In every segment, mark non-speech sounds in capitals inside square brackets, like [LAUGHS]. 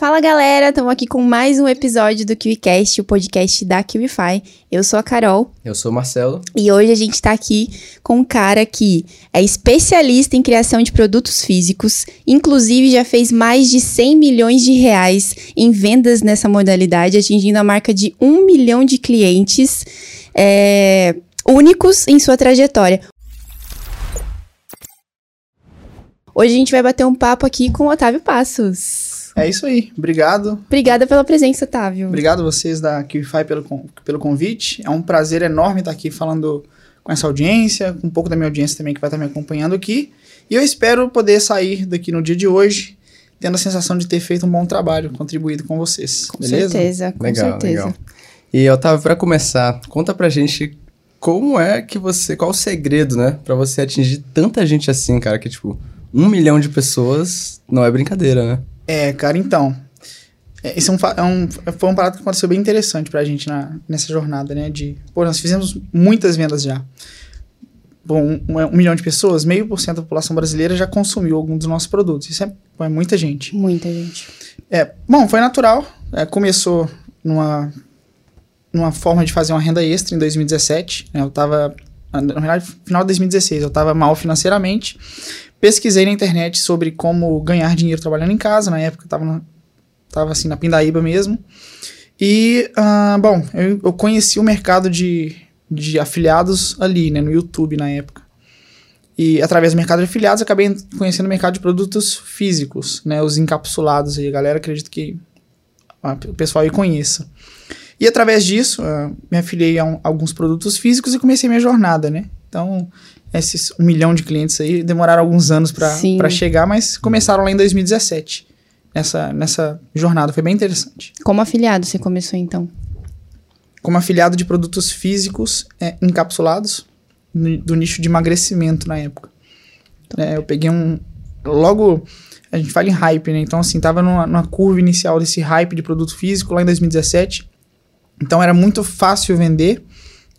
Fala galera, estamos aqui com mais um episódio do KiwiCast, o podcast da KiwiFi. Eu sou a Carol. Eu sou o Marcelo. E hoje a gente está aqui com um cara que é especialista em criação de produtos físicos, inclusive já fez mais de 100 milhões de reais em vendas nessa modalidade, atingindo a marca de 1 milhão de clientes é, únicos em sua trajetória. Hoje a gente vai bater um papo aqui com o Otávio Passos. É isso aí. Obrigado. Obrigada pela presença, Otávio. Obrigado vocês da QFI pelo, pelo convite. É um prazer enorme estar aqui falando com essa audiência, com um pouco da minha audiência também que vai estar me acompanhando aqui. E eu espero poder sair daqui no dia de hoje tendo a sensação de ter feito um bom trabalho, contribuído com vocês. Com beleza? certeza, com legal, certeza. Legal. E Otávio, para começar, conta pra gente como é que você, qual o segredo, né, para você atingir tanta gente assim, cara, que tipo, um milhão de pessoas não é brincadeira, né? É, cara, então. É, esse é um, é um, foi um parado que aconteceu bem interessante pra gente na, nessa jornada, né? De, pô, nós fizemos muitas vendas já. Bom, um, um, milhão de pessoas, meio por cento da população brasileira já consumiu algum dos nossos produtos. Isso é, é muita gente. Muita gente. É, bom, foi natural. É, começou numa, numa forma de fazer uma renda extra em 2017. Né, eu tava, na verdade, final de 2016, eu tava mal financeiramente pesquisei na internet sobre como ganhar dinheiro trabalhando em casa. Na época eu tava, na, tava assim na Pindaíba mesmo. E, uh, bom, eu, eu, conheci o mercado de, de afiliados ali, né, no YouTube na época. E através do mercado de afiliados, acabei conhecendo o mercado de produtos físicos, né, os encapsulados aí. A galera acredito que o pessoal aí conheça. E através disso, uh, me afiliei a um, alguns produtos físicos e comecei minha jornada, né? Então, esses um milhão de clientes aí demoraram alguns anos para chegar, mas começaram lá em 2017. Nessa, nessa jornada. Foi bem interessante. Como afiliado você começou então? Como afiliado de produtos físicos é, encapsulados do nicho de emagrecimento na época. É, eu peguei um. Logo. A gente fala em hype, né? Então, assim, tava numa, numa curva inicial desse hype de produto físico lá em 2017. Então, era muito fácil vender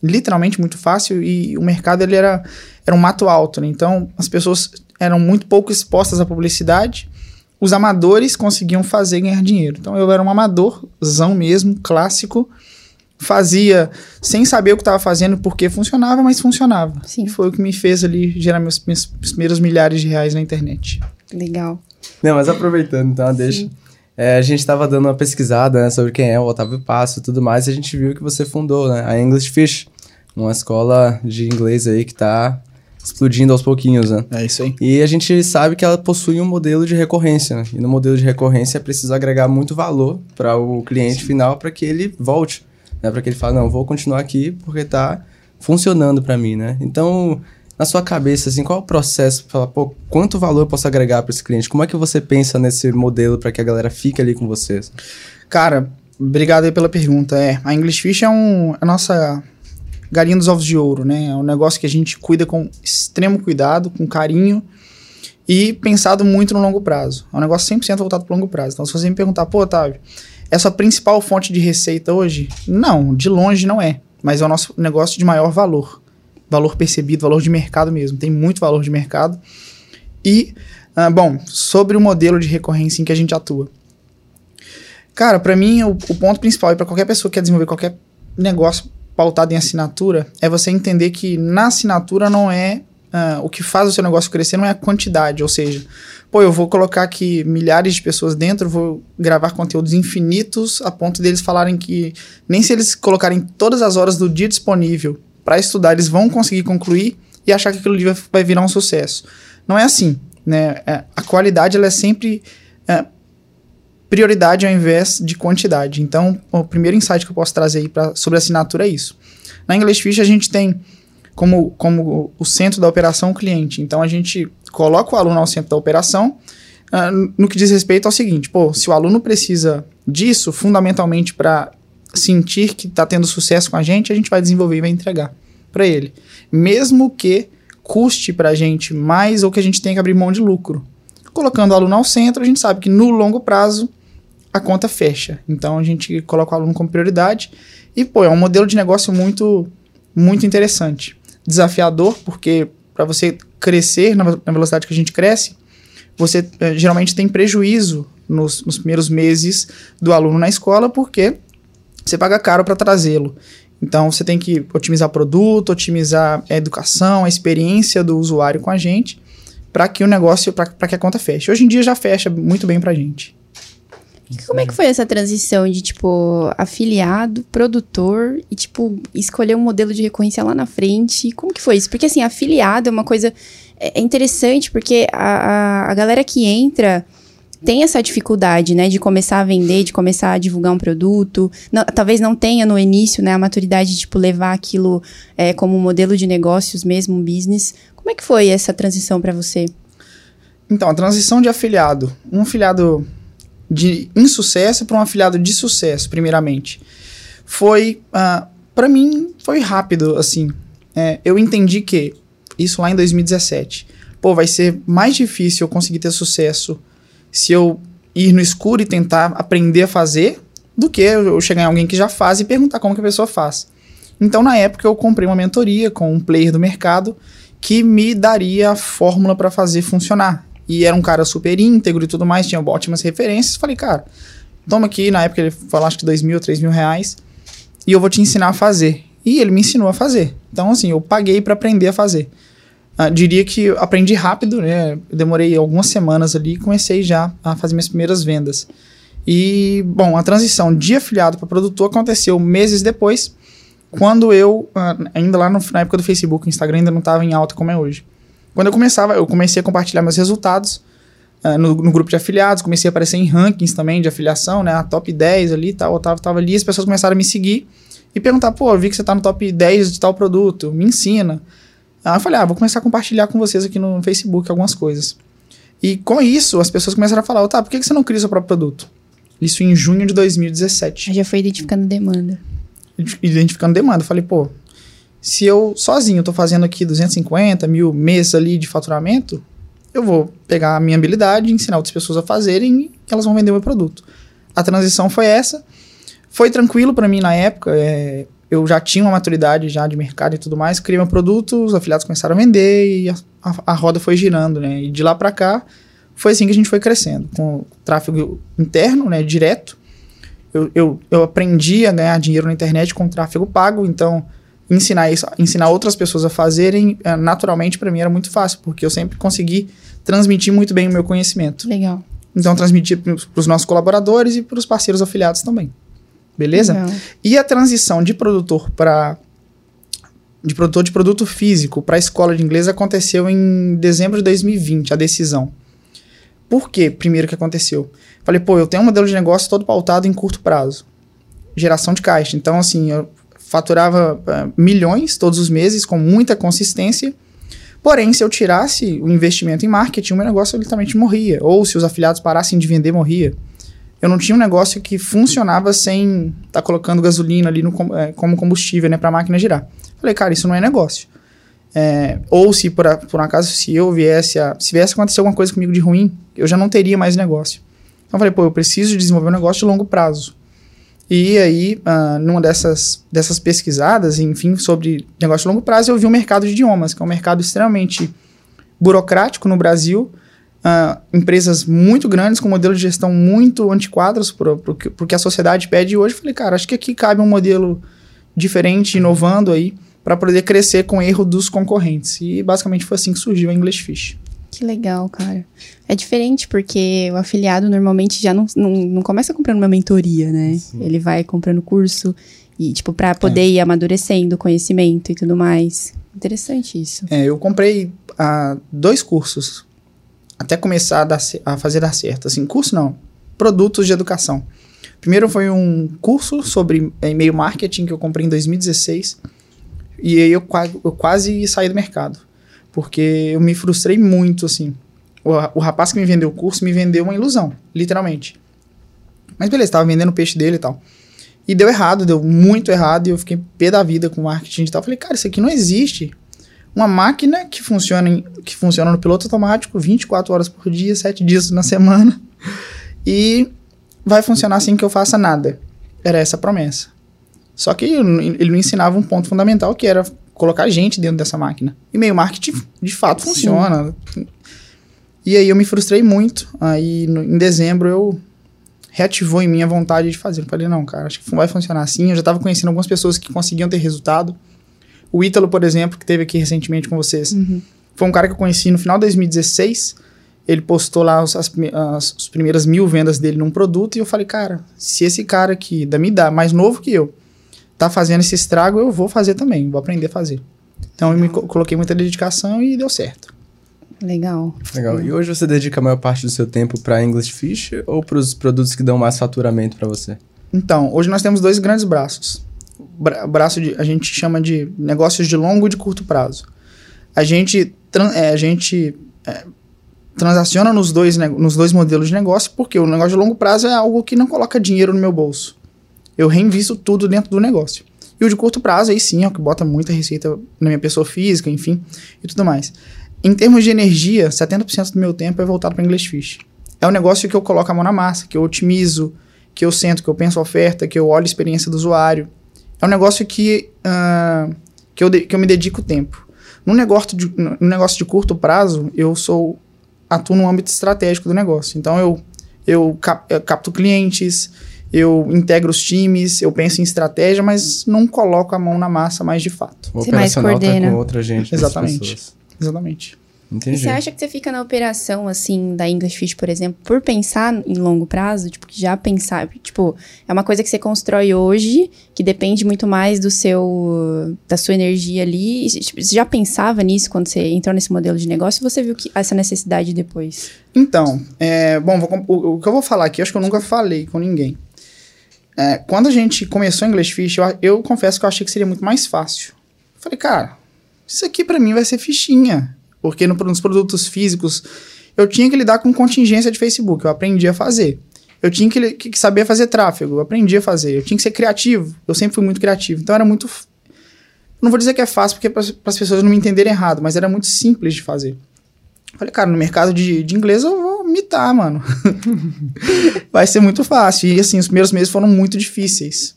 literalmente muito fácil e o mercado ele era, era um mato alto, né? Então as pessoas eram muito pouco expostas à publicidade. Os amadores conseguiam fazer e ganhar dinheiro. Então eu era um amadorzão mesmo, clássico. Fazia sem saber o que estava fazendo, porque funcionava, mas funcionava. Sim. E foi o que me fez ali gerar meus, meus primeiros milhares de reais na internet. Legal. Não, mas aproveitando, então, deixa. É, a gente estava dando uma pesquisada né, sobre quem é o Otávio Passo e tudo mais, e a gente viu que você fundou né, a English Fish, uma escola de inglês aí que está explodindo aos pouquinhos, né? É isso aí. E a gente sabe que ela possui um modelo de recorrência, né? E no modelo de recorrência é preciso agregar muito valor para o cliente Sim. final para que ele volte, né? Para que ele fale, não, vou continuar aqui porque está funcionando para mim, né? Então, na sua cabeça, assim, qual é o processo para falar, pô, quanto valor eu posso agregar para esse cliente? Como é que você pensa nesse modelo para que a galera fique ali com vocês? Cara, obrigado aí pela pergunta. É, a English Fish é um, a nossa galinha dos ovos de ouro, né? É um negócio que a gente cuida com extremo cuidado, com carinho e pensado muito no longo prazo. É um negócio 100% voltado para longo prazo. Então, se você me perguntar, pô, Otávio, é a sua principal fonte de receita hoje? Não, de longe não é. Mas é o nosso negócio de maior valor. Valor percebido, valor de mercado mesmo. Tem muito valor de mercado. E, uh, bom, sobre o modelo de recorrência em que a gente atua. Cara, para mim, o, o ponto principal, e para qualquer pessoa que quer desenvolver qualquer negócio pautado em assinatura é você entender que na assinatura não é uh, o que faz o seu negócio crescer não é a quantidade, ou seja, pô, eu vou colocar aqui milhares de pessoas dentro, vou gravar conteúdos infinitos a ponto deles falarem que nem se eles colocarem todas as horas do dia disponível para estudar, eles vão conseguir concluir e achar que aquilo vai virar um sucesso. Não é assim, né? É, a qualidade ela é sempre é, prioridade ao invés de quantidade. Então, o primeiro insight que eu posso trazer aí pra, sobre assinatura é isso. Na English Fish, a gente tem como, como o centro da operação o cliente. Então, a gente coloca o aluno ao centro da operação uh, no que diz respeito ao seguinte: pô, se o aluno precisa disso, fundamentalmente para sentir que está tendo sucesso com a gente, a gente vai desenvolver e vai entregar para ele. Mesmo que custe para a gente mais ou que a gente tenha que abrir mão de lucro. Colocando o aluno ao centro, a gente sabe que no longo prazo a conta fecha. Então a gente coloca o aluno como prioridade e pô, é um modelo de negócio muito muito interessante. Desafiador porque para você crescer na, velocidade que a gente cresce, você é, geralmente tem prejuízo nos, nos primeiros meses do aluno na escola, porque você paga caro para trazê-lo. Então você tem que otimizar o produto, otimizar a educação, a experiência do usuário com a gente, para que o negócio, para que a conta feche. Hoje em dia já fecha muito bem para a gente. Como é que foi essa transição de, tipo, afiliado, produtor e, tipo, escolher um modelo de recorrência lá na frente? Como que foi isso? Porque, assim, afiliado é uma coisa é, é interessante, porque a, a, a galera que entra tem essa dificuldade, né, de começar a vender, de começar a divulgar um produto. Não, talvez não tenha no início, né, a maturidade de, tipo, levar aquilo é, como um modelo de negócios mesmo, um business. Como é que foi essa transição para você? Então, a transição de afiliado. Um afiliado de insucesso para um afiliado de sucesso, primeiramente. Foi, uh, ah, para mim, foi rápido, assim. É, eu entendi que, isso lá em 2017, pô, vai ser mais difícil eu conseguir ter sucesso se eu ir no escuro e tentar aprender a fazer do que eu chegar em alguém que já faz e perguntar como que a pessoa faz. Então, na época, eu comprei uma mentoria com um player do mercado que me daria a fórmula para fazer funcionar. E era um cara super íntegro e tudo mais, tinha ótimas referências. Falei, cara, toma aqui, na época ele falou acho que dois mil, três mil reais, e eu vou te ensinar a fazer. E ele me ensinou a fazer. Então, assim, eu paguei para aprender a fazer. Uh, diria que aprendi rápido, né? Eu demorei algumas semanas ali e comecei já a fazer minhas primeiras vendas. E, bom, a transição de afiliado para produtor aconteceu meses depois, quando eu, uh, ainda lá no, na época do Facebook, o Instagram ainda não estava em alta como é hoje. Quando eu começava, eu comecei a compartilhar meus resultados uh, no, no, grupo de afiliados, comecei a aparecer em rankings também de afiliação, né? A top 10 ali e tal, eu tava, tava ali, as pessoas começaram a me seguir e perguntar, pô, eu vi que você tá no top 10 de tal produto, me ensina. Aí eu falei, ah, vou começar a compartilhar com vocês aqui no Facebook algumas coisas. E com isso, as pessoas começaram a falar, tá, por que você não cria seu próprio produto? Isso em junho de 2017. Já foi identificando demanda. Identificando demanda. Eu falei, pô, se eu sozinho tô fazendo aqui 250 mil meses ali de faturamento, eu vou pegar a minha habilidade, ensinar outras pessoas a fazerem e elas vão vender o meu produto. A transição foi essa. Foi tranquilo para mim na época. É, eu já tinha uma maturidade já de mercado e tudo mais, criei meu produto, os afiliados começaram a vender e a, a, a roda foi girando, né? E de lá para cá foi assim que a gente foi crescendo, com tráfego interno, né, direto. Eu, eu, eu aprendi a ganhar dinheiro na internet com tráfego pago, então ensinar isso, ensinar outras pessoas a fazerem, eh, naturalmente para mim era muito fácil, porque eu sempre consegui transmitir muito bem o meu conhecimento. Legal. Então transmitir para os nossos colaboradores e para os parceiros afiliados também. Beleza? Legal. E a transição de produtor para de produtor de produto físico para a escola de inglês aconteceu em dezembro de 2020, a decisão. Por quê? Primeiro que aconteceu. Falei, pô, eu tenho um modelo de negócio todo pautado em curto prazo. Geração de caixa. Então, assim, eu faturava uh, milhões todos os meses com muita consistência. Porém, se eu tirasse o investimento em marketing, o meu negócio literalmente morria. Ou se os afiliados parassem de vender, morria eu não tinha um negócio que funcionava sem estar tá colocando gasolina ali no, é, como combustível, né, para a máquina girar. Falei, cara, isso não é negócio. É, ou se por, por um acaso, se eu viesse a. Se viesse acontecer alguma coisa comigo de ruim, eu já não teria mais negócio. Então eu falei, pô, eu preciso desenvolver um negócio de longo prazo. E aí, uh, numa dessas, dessas pesquisadas, enfim, sobre negócio de longo prazo, eu vi o mercado de idiomas, que é um mercado extremamente burocrático no Brasil, uh, empresas muito grandes, com modelo de gestão muito antiquados para o que a sociedade pede. Hoje eu falei, cara, acho que aqui cabe um modelo diferente, inovando aí, para poder crescer com o erro dos concorrentes. E basicamente foi assim que surgiu a English Fish. Que legal, cara. É diferente porque o afiliado normalmente já não, não, não começa comprando uma mentoria, né? Sim. Ele vai comprando curso e, tipo, para poder é. ir amadurecendo o conhecimento e tudo mais. Interessante isso. É, eu comprei uh, dois cursos até começar a, dar, a fazer dar certo. Assim, curso não, produtos de educação. Primeiro foi um curso sobre e-mail marketing que eu comprei em 2016 e aí eu, eu quase saí do mercado, porque eu me frustrei muito, assim. O, o rapaz que me vendeu o curso me vendeu uma ilusão, literalmente. Mas beleza, estava vendendo o peixe dele e tal. E deu errado, deu muito errado, e eu fiquei pé da vida com marketing e tal. Falei, cara, isso aqui não existe uma máquina que funciona, em, que funciona no piloto automático 24 horas por dia, 7 dias na semana. [LAUGHS] E vai funcionar sem que eu faça nada. Era essa a promessa. Só que ele não ensinava um ponto fundamental que era colocar gente dentro dessa máquina. E meio marketing de fato funciona. E aí eu me frustrei muito. Aí no, em dezembro eu reativou em mim a vontade de fazer. Eu falei, não, cara, acho que vai funcionar assim. Eu já estava conhecendo algumas pessoas que conseguiam ter resultado. O Ítalo, por exemplo, que teve aqui recentemente com vocês, Uhum. foi um cara que eu conheci no final de 2016. Ele postou lá os, as, as, as primeiras mil vendas dele num produto e eu falei, cara, se esse cara aqui da minha idade, mais novo que eu, tá fazendo esse estrago, eu vou fazer também, vou aprender a fazer. Então eu me co- coloquei muita dedicação e deu certo. Legal. Legal. E hoje você dedica a maior parte do seu tempo para English Fish ou para os produtos que dão mais faturamento para você? Então, hoje nós temos dois grandes braços. O bra- braço de, a gente chama de negócios de longo e de curto prazo. A gente, é, a gente é, transaciona nos dois, nos dois modelos de negócio, porque o negócio de longo prazo é algo que não coloca dinheiro no meu bolso. Eu reinvisto tudo dentro do negócio. E o de curto prazo, aí sim, é o que bota muita receita na minha pessoa física, enfim, e tudo mais. Em termos de energia, 70% do meu tempo é voltado para English Fish. É um negócio que eu coloco a mão na massa, que eu otimizo, que eu sento, que eu penso a oferta, que eu olho a experiência do usuário. É um negócio que, ah, que, eu, de- que eu me dedico tempo. No negócio, de, no negócio de curto prazo, eu sou atuo no âmbito estratégico do negócio. Então, eu, eu, cap, eu capto clientes, eu integro os times, eu penso em estratégia, mas não coloco a mão na massa mais de fato. O Você mais operacional tá coordena. com outra gente. Exatamente. Exatamente. E Entendi. você acha que você fica na operação, assim, da English Fish, por exemplo, por pensar em longo prazo? Tipo, que já pensar, tipo, é uma coisa que você constrói hoje, que depende muito mais do seu, da sua energia ali. E, tipo, Você já pensava nisso quando você entrou nesse modelo de negócio? Ou você viu que essa necessidade depois? Então, é, bom, vou o, o que eu vou falar aqui, acho que eu nunca falei com ninguém. É, quando a gente começou English Fish, eu, eu confesso que eu achei que seria muito mais fácil. Falei, cara, isso aqui pra mim vai ser fichinha. Porque no- nos produtos físicos, eu tinha que lidar com contingência de Facebook, eu aprendi a fazer. Eu tinha que, que saber fazer tráfego, eu aprendi a fazer. Eu tinha que ser criativo, eu sempre fui muito criativo. Então era muito. Não vou dizer que é fácil, porque para as pessoas não me entenderem errado, mas era muito simples de fazer. Falei, cara, no mercado de, de inglês eu vou mitar, mano. [LAUGHS] Vai ser muito fácil. E assim, os primeiros meses foram muito difíceis.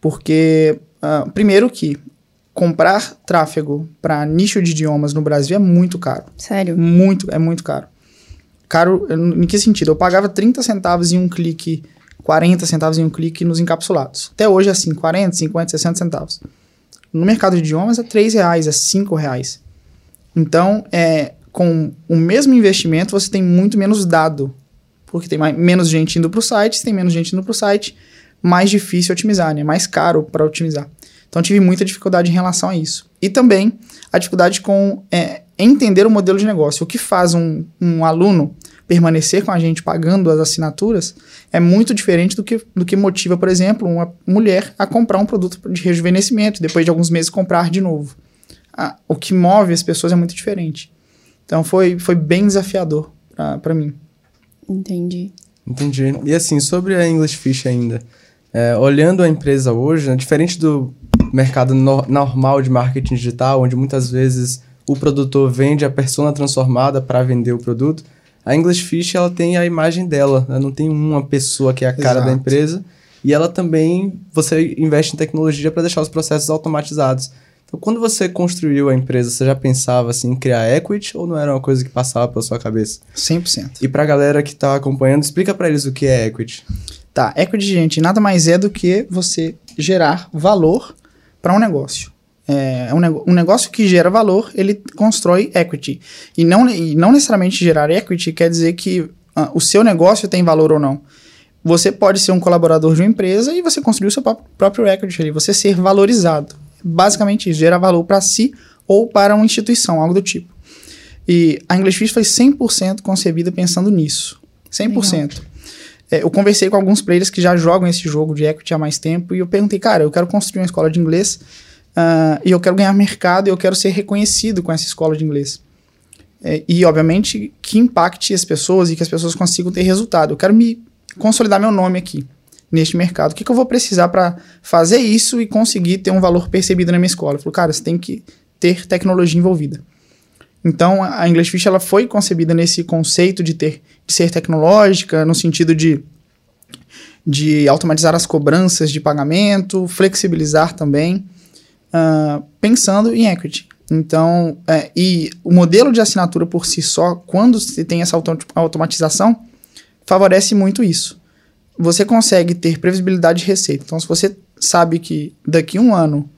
Porque, ah, primeiro que comprar tráfego para nicho de idiomas no Brasil é muito caro. Sério? Muito, é muito caro. Caro, em que sentido? Eu pagava 30 centavos em um clique, 40 centavos em um clique nos encapsulados. Até hoje é assim, 40, 50, 60 centavos. No mercado de idiomas é 3 reais, é 5 reais. Então, é, com o mesmo investimento, você tem muito menos dado. Porque tem mais, menos gente indo para o site, se tem menos gente indo para o site, mais difícil otimizar, né? Mais caro para otimizar. Então, tive muita dificuldade em relação a isso. E também a dificuldade com é, entender o modelo de negócio. O que faz um, um aluno permanecer com a gente pagando as assinaturas é muito diferente do que, do que motiva, por exemplo, uma mulher a comprar um produto de rejuvenescimento e depois de alguns meses comprar de novo. Ah, o que move as pessoas é muito diferente. Então foi, foi bem desafiador para mim. Entendi. Entendi. E assim, sobre a English Fish ainda, é, olhando a empresa hoje, né, diferente do mercado no- normal de marketing digital, onde muitas vezes o produtor vende a persona transformada para vender o produto, a English Fish ela tem a imagem dela, né? não tem uma pessoa que é a cara da Exato. empresa, e ela também, você investe em tecnologia para deixar os processos automatizados. Então, quando você construiu a empresa, você já pensava assim, em criar equity ou não era uma coisa que passava pela sua cabeça? 100%. E pra galera que tá acompanhando, explica pra eles o que é equity. Tá, equity, gente, nada mais é do que você gerar valor para um negócio. É um, nego- um negócio que gera valor, ele constrói equity. E não, e não necessariamente gerar equity quer dizer que ah, o seu negócio tem valor ou não. Você pode ser um colaborador de uma empresa e você construir o seu pró- próprio equity ali, você ser valorizado. Basicamente isso, gerar valor para si ou para uma instituição, algo do tipo. E a English Fish foi 100% concebida pensando nisso. 100%. É, eu conversei com alguns players que já jogam esse jogo de equity há mais tempo e eu perguntei, cara, eu quero construir uma escola de inglês ah, e eu quero ganhar mercado e eu quero ser reconhecido com essa escola de inglês. É, e, obviamente, que impacte as pessoas e que as pessoas consigam ter resultado. Eu quero me consolidar meu nome aqui, neste mercado. O que, que eu vou precisar para fazer isso e conseguir ter um valor percebido na minha escola? Eu falei, cara, você tem que ter tecnologia envolvida. Então, a English Fish ela foi concebida nesse conceito de ter de ser tecnológica, no sentido de, de automatizar as cobranças de pagamento, flexibilizar também, ah, pensando em equity. Então, é, e o modelo de assinatura por si só, quando você tem essa auto automatização, favorece muito isso. Você consegue ter previsibilidade de receita. Então, se você sabe que daqui a um ano,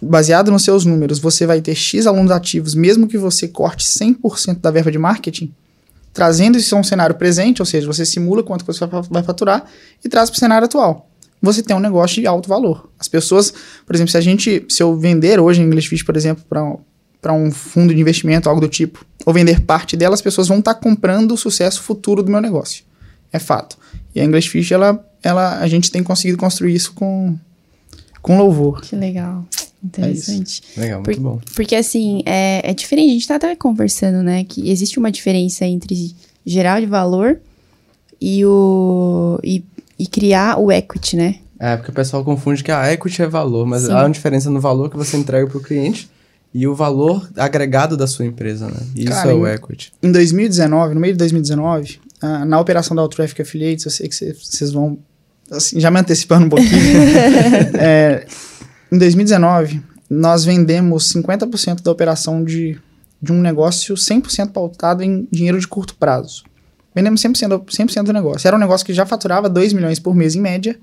baseado nos seus números, você vai ter X alunos ativos, mesmo que você corte 100% da verba de marketing, trazendo isso a um cenário presente, ou seja, você simula quanto você vai faturar e traz para o cenário atual. Você tem um negócio de alto valor. As pessoas, por exemplo, se a gente, se eu vender hoje em English Fish, por exemplo, para um fundo de investimento, algo do tipo, ou vender parte dela, as pessoas vão estar tá comprando o sucesso futuro do meu negócio. É fato. E a English Fish, ela, ela, a gente tem conseguido construir isso com, com louvor. Que legal. Interessante. É legal, muito Por, bom. Porque assim, é, é diferente, a gente tá até conversando, né? Que existe uma diferença entre gerar de valor e o. E, e criar o equity, né? É, porque o pessoal confunde que a equity é valor, mas Sim. há uma diferença no valor que você entrega para o cliente e o valor agregado da sua empresa, né? Isso Cara, é o equity. Em 2019, no meio de 2019, uh, na operação da Traffic Affiliates, eu sei que vocês vão, assim, já me antecipando um pouquinho, [LAUGHS] é, em 2019, nós vendemos 50% da operação de, de um negócio 100% pautado em dinheiro de curto prazo. Vendemos 100%, 100 do negócio. Era um negócio que já faturava 2 milhões por mês em média,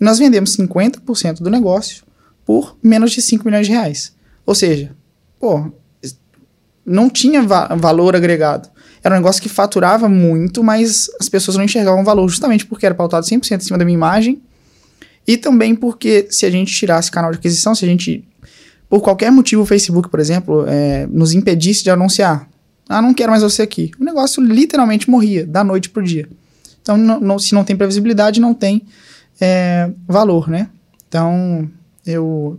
e nós vendemos 50% do negócio por menos de 5 milhões de reais. Ou seja, pô, não tinha va valor agregado. Era um negócio que faturava muito, mas as pessoas não enxergavam valor justamente porque era pautado 100% em cima da minha imagem e também porque se a gente tirasse canal de aquisição, se a gente, por qualquer motivo, o Facebook, por exemplo, é, nos impedisse de anunciar, ah, não quero mais você aqui, o negócio literalmente morria da noite pro dia. Então, não, não, se não tem previsibilidade, não tem é, valor, né? Então, eu.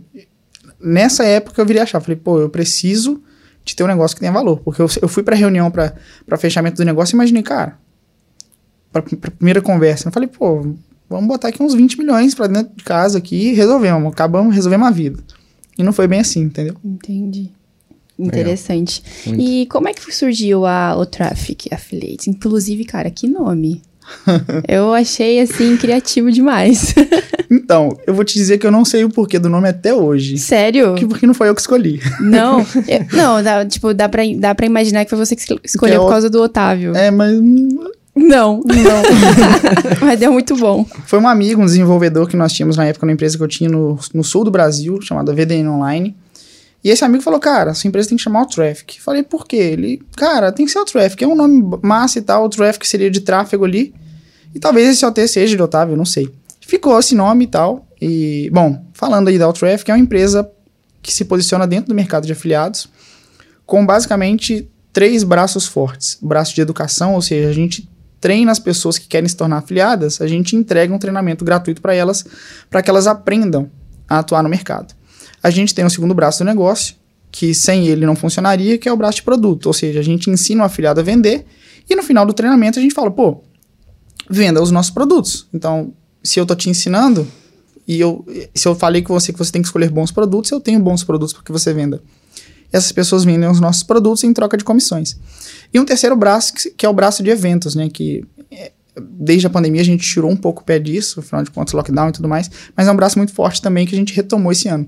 Nessa época eu virei achar, falei, pô, eu preciso de ter um negócio que tenha valor. Porque eu, eu fui pra reunião para fechamento do negócio e imaginei, cara, pra, pra primeira conversa, eu falei, pô, vamos botar aqui uns 20 milhões para dentro de casa aqui e resolvemos, acabamos, resolvemos a vida. E não foi bem assim, entendeu? Entendi. Interessante. E como é que surgiu a, o Traffic Affiliates? Inclusive, cara, que nome. [LAUGHS] eu achei, assim, criativo demais. [LAUGHS] então, eu vou te dizer que eu não sei o porquê do nome até hoje. Sério? Que, porque não foi eu que escolhi. [LAUGHS] Não, eu, não, dá, tipo, dá pra, dá pra imaginar que foi você que escolheu que é por causa do Otávio. É, mas não, não. Mas deu muito bom. Foi um amigo, um desenvolvedor que nós tínhamos na época na empresa que eu tinha no, no sul do Brasil, chamada VDN Online. E esse amigo falou, cara, sua empresa tem que chamar o Traffic. Falei, por quê? Ele, cara, tem que ser o Traffic. É um nome massa e tal. O Traffic seria de tráfego ali. E talvez esse OT seja de Otávio, não sei. Ficou esse nome e tal. E, bom, falando aí da Traffic, é uma empresa que se posiciona dentro do mercado de afiliados com basicamente três braços fortes. O braço de educação, ou seja, a gente treina as pessoas que querem se tornar afiliadas, a gente entrega um treinamento gratuito para elas, para que elas aprendam a atuar no mercado. A gente tem um segundo braço do negócio, que sem ele não funcionaria, que é o braço de produto. Ou seja, a gente ensina o afiliado a vender e no final do treinamento a gente fala, pô, venda os nossos produtos. Então, se eu tô te ensinando e eu, se eu falei com você que você tem que escolher bons produtos, eu tenho bons produtos para que você venda. Essas pessoas vendem os nossos produtos em troca de comissões. E um terceiro braço, que é o braço de eventos, né? Que é, desde a pandemia a gente tirou um pouco o pé disso, afinal de contas, lockdown e tudo mais, mas é um braço muito forte também que a gente retomou esse ano.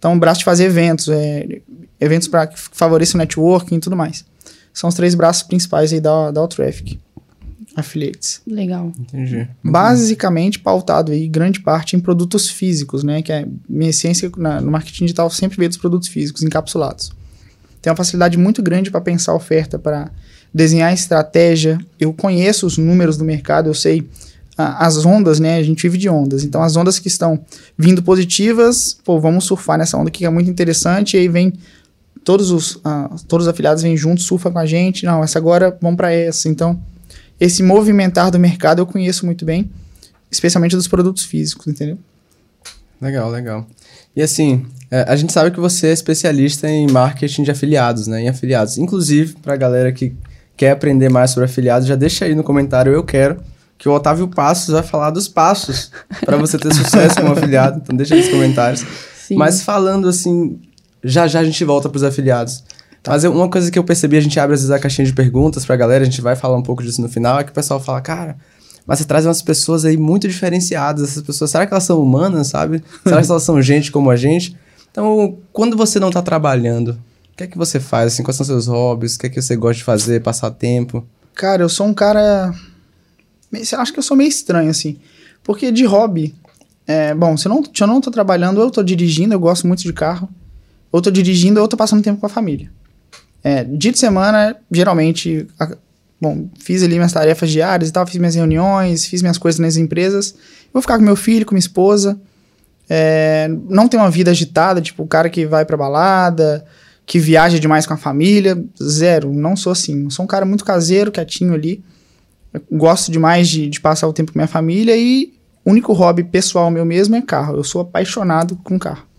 Então, um braço de fazer eventos, é, eventos para que favoreçam o networking e tudo mais. São os três braços principais aí da, da Traffic Affiliates. Legal. Entendi. Basicamente pautado aí, grande parte, em produtos físicos, né? Que é minha essência na, no marketing digital sempre veio dos produtos físicos, encapsulados tem uma facilidade muito grande para pensar oferta, para desenhar estratégia. Eu conheço os números do mercado, eu sei as ondas, né? A gente vive de ondas. Então, as ondas que estão vindo positivas, pô, vamos surfar nessa onda que é muito interessante. E aí vem todos os, uh, todos os afiliados vêm juntos, surfam com a gente. Não, essa agora vamos para essa. Então, esse movimentar do mercado eu conheço muito bem, especialmente dos produtos físicos, entendeu? Legal, legal. E assim, é, a gente sabe que você é especialista em marketing de afiliados, né? Em afiliados. Inclusive, para a galera que quer aprender mais sobre afiliados, já deixa aí no comentário, eu quero, que o Otávio Passos vai falar dos passos para você ter sucesso como afiliado. Então deixa aí nos comentários. Sim. Mas falando assim, já já a gente volta para os afiliados. Tá. Mas eu, uma coisa que eu percebi, a gente abre às vezes a caixinha de perguntas para a galera, a gente vai falar um pouco disso no final, é que o pessoal fala, cara, mas você traz umas pessoas aí muito diferenciadas. Essas pessoas, será que elas são humanas, sabe? Será que elas são gente como a gente? Então, quando você não está trabalhando, o que é que você faz? Assim, quais são seus hobbies? O que é que você gosta de fazer, passar tempo? Cara, eu sou um cara. Acho que eu sou meio estranho, assim. Porque de hobby. É, bom, se eu, não, se eu não tô trabalhando, eu tô dirigindo, eu gosto muito de carro. Ou tô dirigindo, ou tô passando tempo com a família. É, dia de semana, geralmente. A, bom, fiz ali minhas tarefas diárias e tal, fiz minhas reuniões, fiz minhas coisas nas empresas. Vou ficar com meu filho, com minha esposa. É, não tenho uma vida agitada, tipo o cara que vai pra balada, que viaja demais com a família. Zero, não sou assim. Sou um cara muito caseiro, quietinho ali. Eu gosto demais de, de passar o tempo com minha família e o único hobby pessoal meu mesmo é carro. Eu sou apaixonado com carro.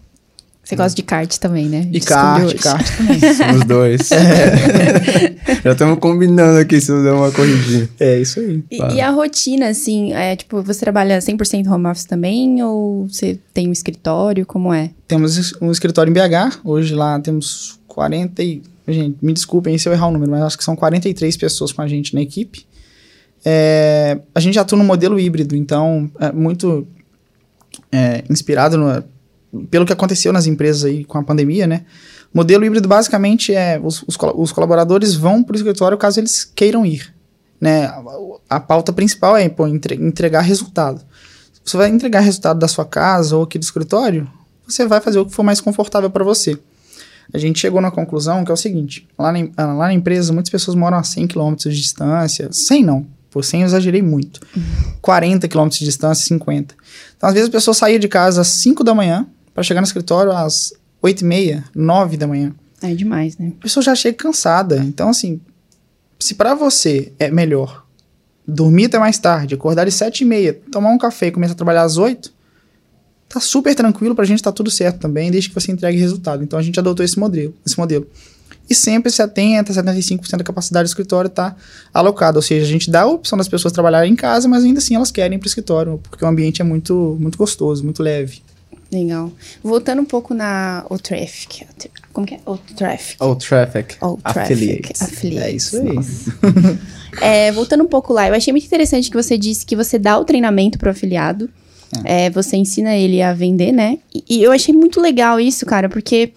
Você gosta de kart também, né? E kart, kart também. [LAUGHS] Os dois. É. [LAUGHS] Já estamos combinando aqui se eu der uma corridinha. É isso aí. E, e, a rotina, assim, é tipo, você trabalha 100% home office também ou você tem um escritório? Como é? Temos um escritório em BH. Hoje lá temos 40 e... Gente, me desculpem se eu errar o número, mas acho que são 43 pessoas com a gente na equipe. É, a gente atua no modelo híbrido, então é muito é, inspirado no, pelo que aconteceu nas empresas aí com a pandemia, né? Modelo híbrido basicamente é os, os, os colaboradores vão para o escritório caso eles queiram ir, né? A, a pauta principal é pô, entre, entregar resultado. Você vai entregar resultado da sua casa ou aqui do escritório, você vai fazer o que for mais confortável para você. A gente chegou na conclusão que é o seguinte: lá na, lá na empresa, muitas pessoas moram a 100 km de distância. 100 não, por 100 eu exagerei muito. Uhum. 40 km de distância, 50. Então, às vezes, a pessoa saía de casa às 5 da manhã, para chegar no escritório às 8 e meia, 9 da manhã. É demais, né? A pessoa já chega cansada. Então, assim, se para você é melhor dormir até mais tarde, acordar às 7 e meia, tomar um café e começar a trabalhar às 8, tá super tranquilo pra gente, tá tudo certo também, desde que você entregue resultado. Então, a gente adotou esse modelo. Esse modelo. E sempre 70%, 75% da capacidade do escritório está alocada. Ou seja, a gente dá a opção das pessoas trabalharem em casa, mas ainda assim elas querem ir para o escritório, porque o ambiente é muito, muito gostoso, muito leve. Legal. Voltando um pouco na o traffic. Como que é? O traffic. O traffic. O traffic. Affiliates. Affiliates. É isso aí. [LAUGHS] é, voltando um pouco lá, eu achei muito interessante que você disse que você dá o treinamento pro afiliado. É. É, você ensina ele a vender, né? E, e, eu achei muito legal isso, cara, porque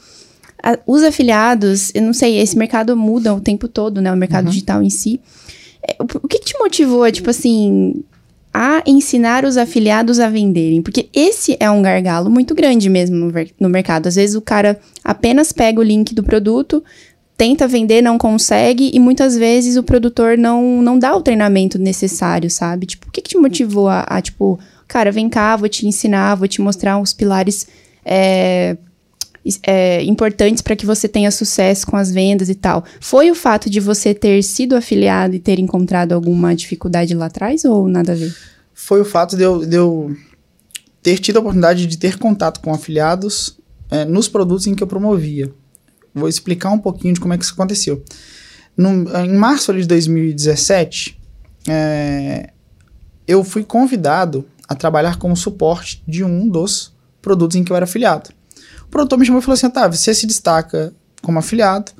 a, os afiliados, eu não sei, esse mercado muda o tempo todo, né? O mercado uhum. digital em si. É, o, o que, que te motivou, tipo assim, a ensinar os afiliados a venderem, porque esse é um gargalo muito grande mesmo no, no, mercado. Às vezes o cara apenas pega o link do produto, tenta vender, não consegue, e muitas vezes o produtor não, não dá o treinamento necessário, sabe? Tipo, o que, que te motivou a, a, tipo, cara, vem cá, vou te ensinar, vou te mostrar os pilares é, é, importantes para que você tenha sucesso com as vendas e tal. Foi o fato de você ter sido afiliado e ter encontrado alguma dificuldade lá atrás ou nada a ver? Foi o fato de eu, de eu ter tido a oportunidade de ter contato com afiliados é, nos produtos em que eu promovia. Vou explicar um pouquinho de como é que isso aconteceu. No, em março de 2017, é, eu fui convidado a trabalhar como suporte de um dos produtos em que eu era afiliado produtor me chamou e falou assim: tá, você se destaca como afiliado,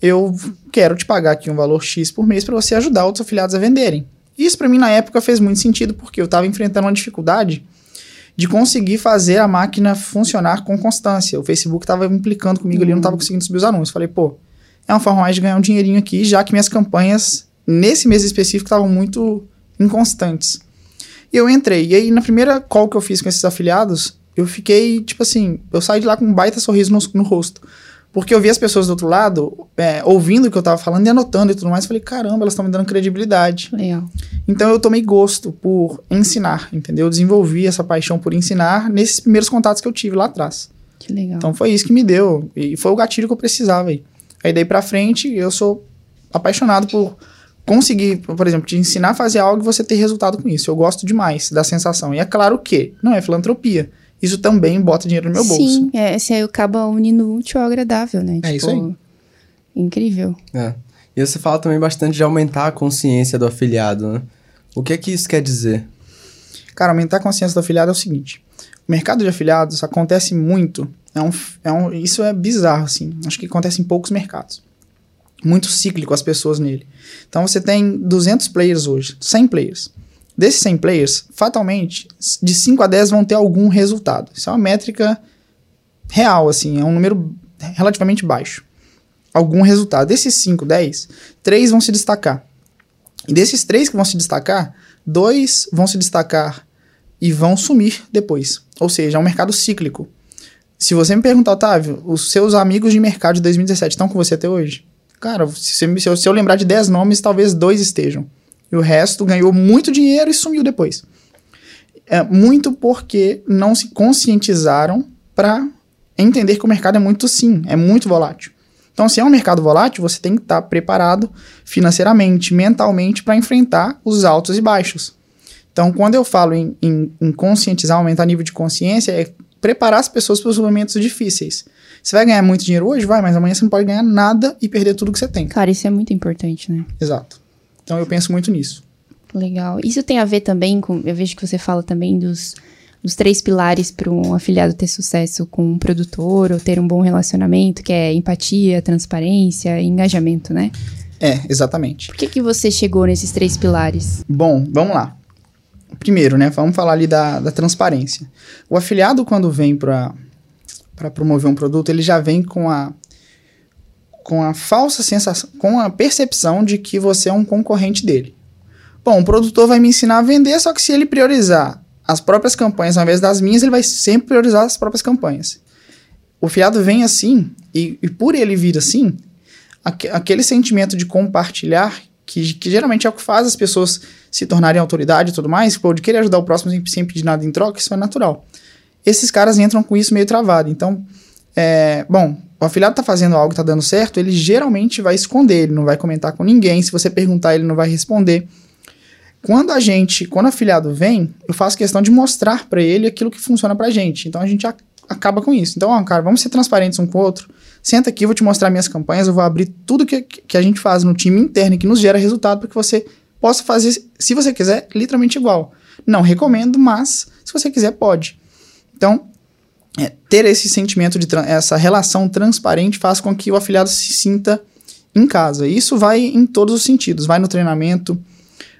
eu quero te pagar aqui um valor X por mês para você ajudar outros afiliados a venderem. Isso para mim na época fez muito sentido porque eu estava enfrentando uma dificuldade de conseguir fazer a máquina funcionar com constância. O Facebook estava implicando comigo uhum. ali, eu não estava conseguindo subir os anúncios. Falei, pô, é uma forma mais de ganhar um dinheirinho aqui, já que minhas campanhas nesse mês específico estavam muito inconstantes. E eu entrei. E aí, na primeira call que eu fiz com esses afiliados, eu fiquei, tipo assim, eu saí de lá com um baita sorriso no, no rosto. Porque eu vi as pessoas do outro lado é, ouvindo o que eu tava falando e anotando e tudo mais. Falei, caramba, elas estão me dando credibilidade. Legal. Então eu tomei gosto por ensinar, entendeu? Eu desenvolvi essa paixão por ensinar nesses primeiros contatos que eu tive lá atrás. Que legal. Então foi isso que me deu. E foi o gatilho que eu precisava aí. Aí daí pra frente, eu sou apaixonado por conseguir, por exemplo, te ensinar a fazer algo e você ter resultado com isso. Eu gosto demais da sensação. E é claro que não é filantropia isso também bota dinheiro no meu bolso. Sim, é, você acaba unindo útil ao agradável, né? É tipo, isso aí. Incrível. É. E você fala também bastante de aumentar a consciência do afiliado, né? O que é que isso quer dizer? Cara, aumentar a consciência do afiliado é o seguinte: o mercado de afiliados acontece muito. É um, é um, isso é bizarro, assim. Acho que acontece em poucos mercados. Muito cíclico as pessoas nele. Então você tem 200 players hoje, 100 players. Desses 100 players, fatalmente, de 5 a 10 vão ter algum resultado. Isso é uma métrica real, assim, é um número relativamente baixo. Algum resultado. Desses 5, 10, 3 vão se destacar. E desses três que vão se destacar, dois vão se destacar e vão sumir depois. Ou seja, é um mercado cíclico. Se você me perguntar, Otávio, os seus amigos de mercado de 2017 estão com você até hoje? Cara, se, se, eu, se eu lembrar de 10 nomes, talvez dois estejam. E o resto ganhou muito dinheiro e sumiu depois. É, muito porque não se conscientizaram para entender que o mercado é muito sim, é muito volátil. Então, se é um mercado volátil, você tem que estar tá preparado financeiramente, mentalmente, para enfrentar os altos e baixos. Então, quando eu falo em, em, em conscientizar, aumentar nível de consciência, é preparar as pessoas para os momentos difíceis. Você vai ganhar muito dinheiro hoje? Vai, mas amanhã você não pode ganhar nada e perder tudo que você tem. Cara, isso é muito importante, né? Exato. Então, eu penso muito nisso. Legal. Isso tem a ver também com. Eu vejo que você fala também dos dos três pilares para um afiliado ter sucesso com um produtor ou ter um bom relacionamento, que é empatia, transparência e engajamento, né? É, exatamente. Por que, que você chegou nesses três pilares? Bom, vamos lá. Primeiro, né, vamos falar ali da, da transparência. O afiliado, quando vem para promover um produto, ele já vem com a, com a falsa sensação, com a percepção de que você é um concorrente dele. Bom, o produtor vai me ensinar a vender, só que se ele priorizar as próprias campanhas ao invés das minhas, ele vai sempre priorizar as próprias campanhas. O fiado vem assim, e, e por ele vir assim, aqu aquele sentimento de compartilhar, que, que, geralmente é o que faz as pessoas se tornarem autoridade e tudo mais, pô, de querer ajudar o próximo sem, sem pedir nada em troca, isso é natural. Esses caras entram com isso meio travado. Então, é, bom, o afiliado está fazendo algo, está dando certo, ele geralmente vai esconder, ele não vai comentar com ninguém. Se você perguntar, ele não vai responder. Quando a gente, quando o afiliado vem, eu faço questão de mostrar para ele aquilo que funciona pra gente. Então a gente a, acaba com isso. Então, ó, cara, vamos ser transparentes um com o outro. Senta aqui, eu vou te mostrar minhas campanhas, eu vou abrir tudo que, que a gente faz no time interno que nos gera resultado para que você possa fazer, se você quiser, literalmente igual. Não recomendo, mas se você quiser, pode. Então, é, ter esse sentimento de essa relação transparente faz com que o afiliado se sinta em casa. Isso vai em todos os sentidos. Vai no treinamento,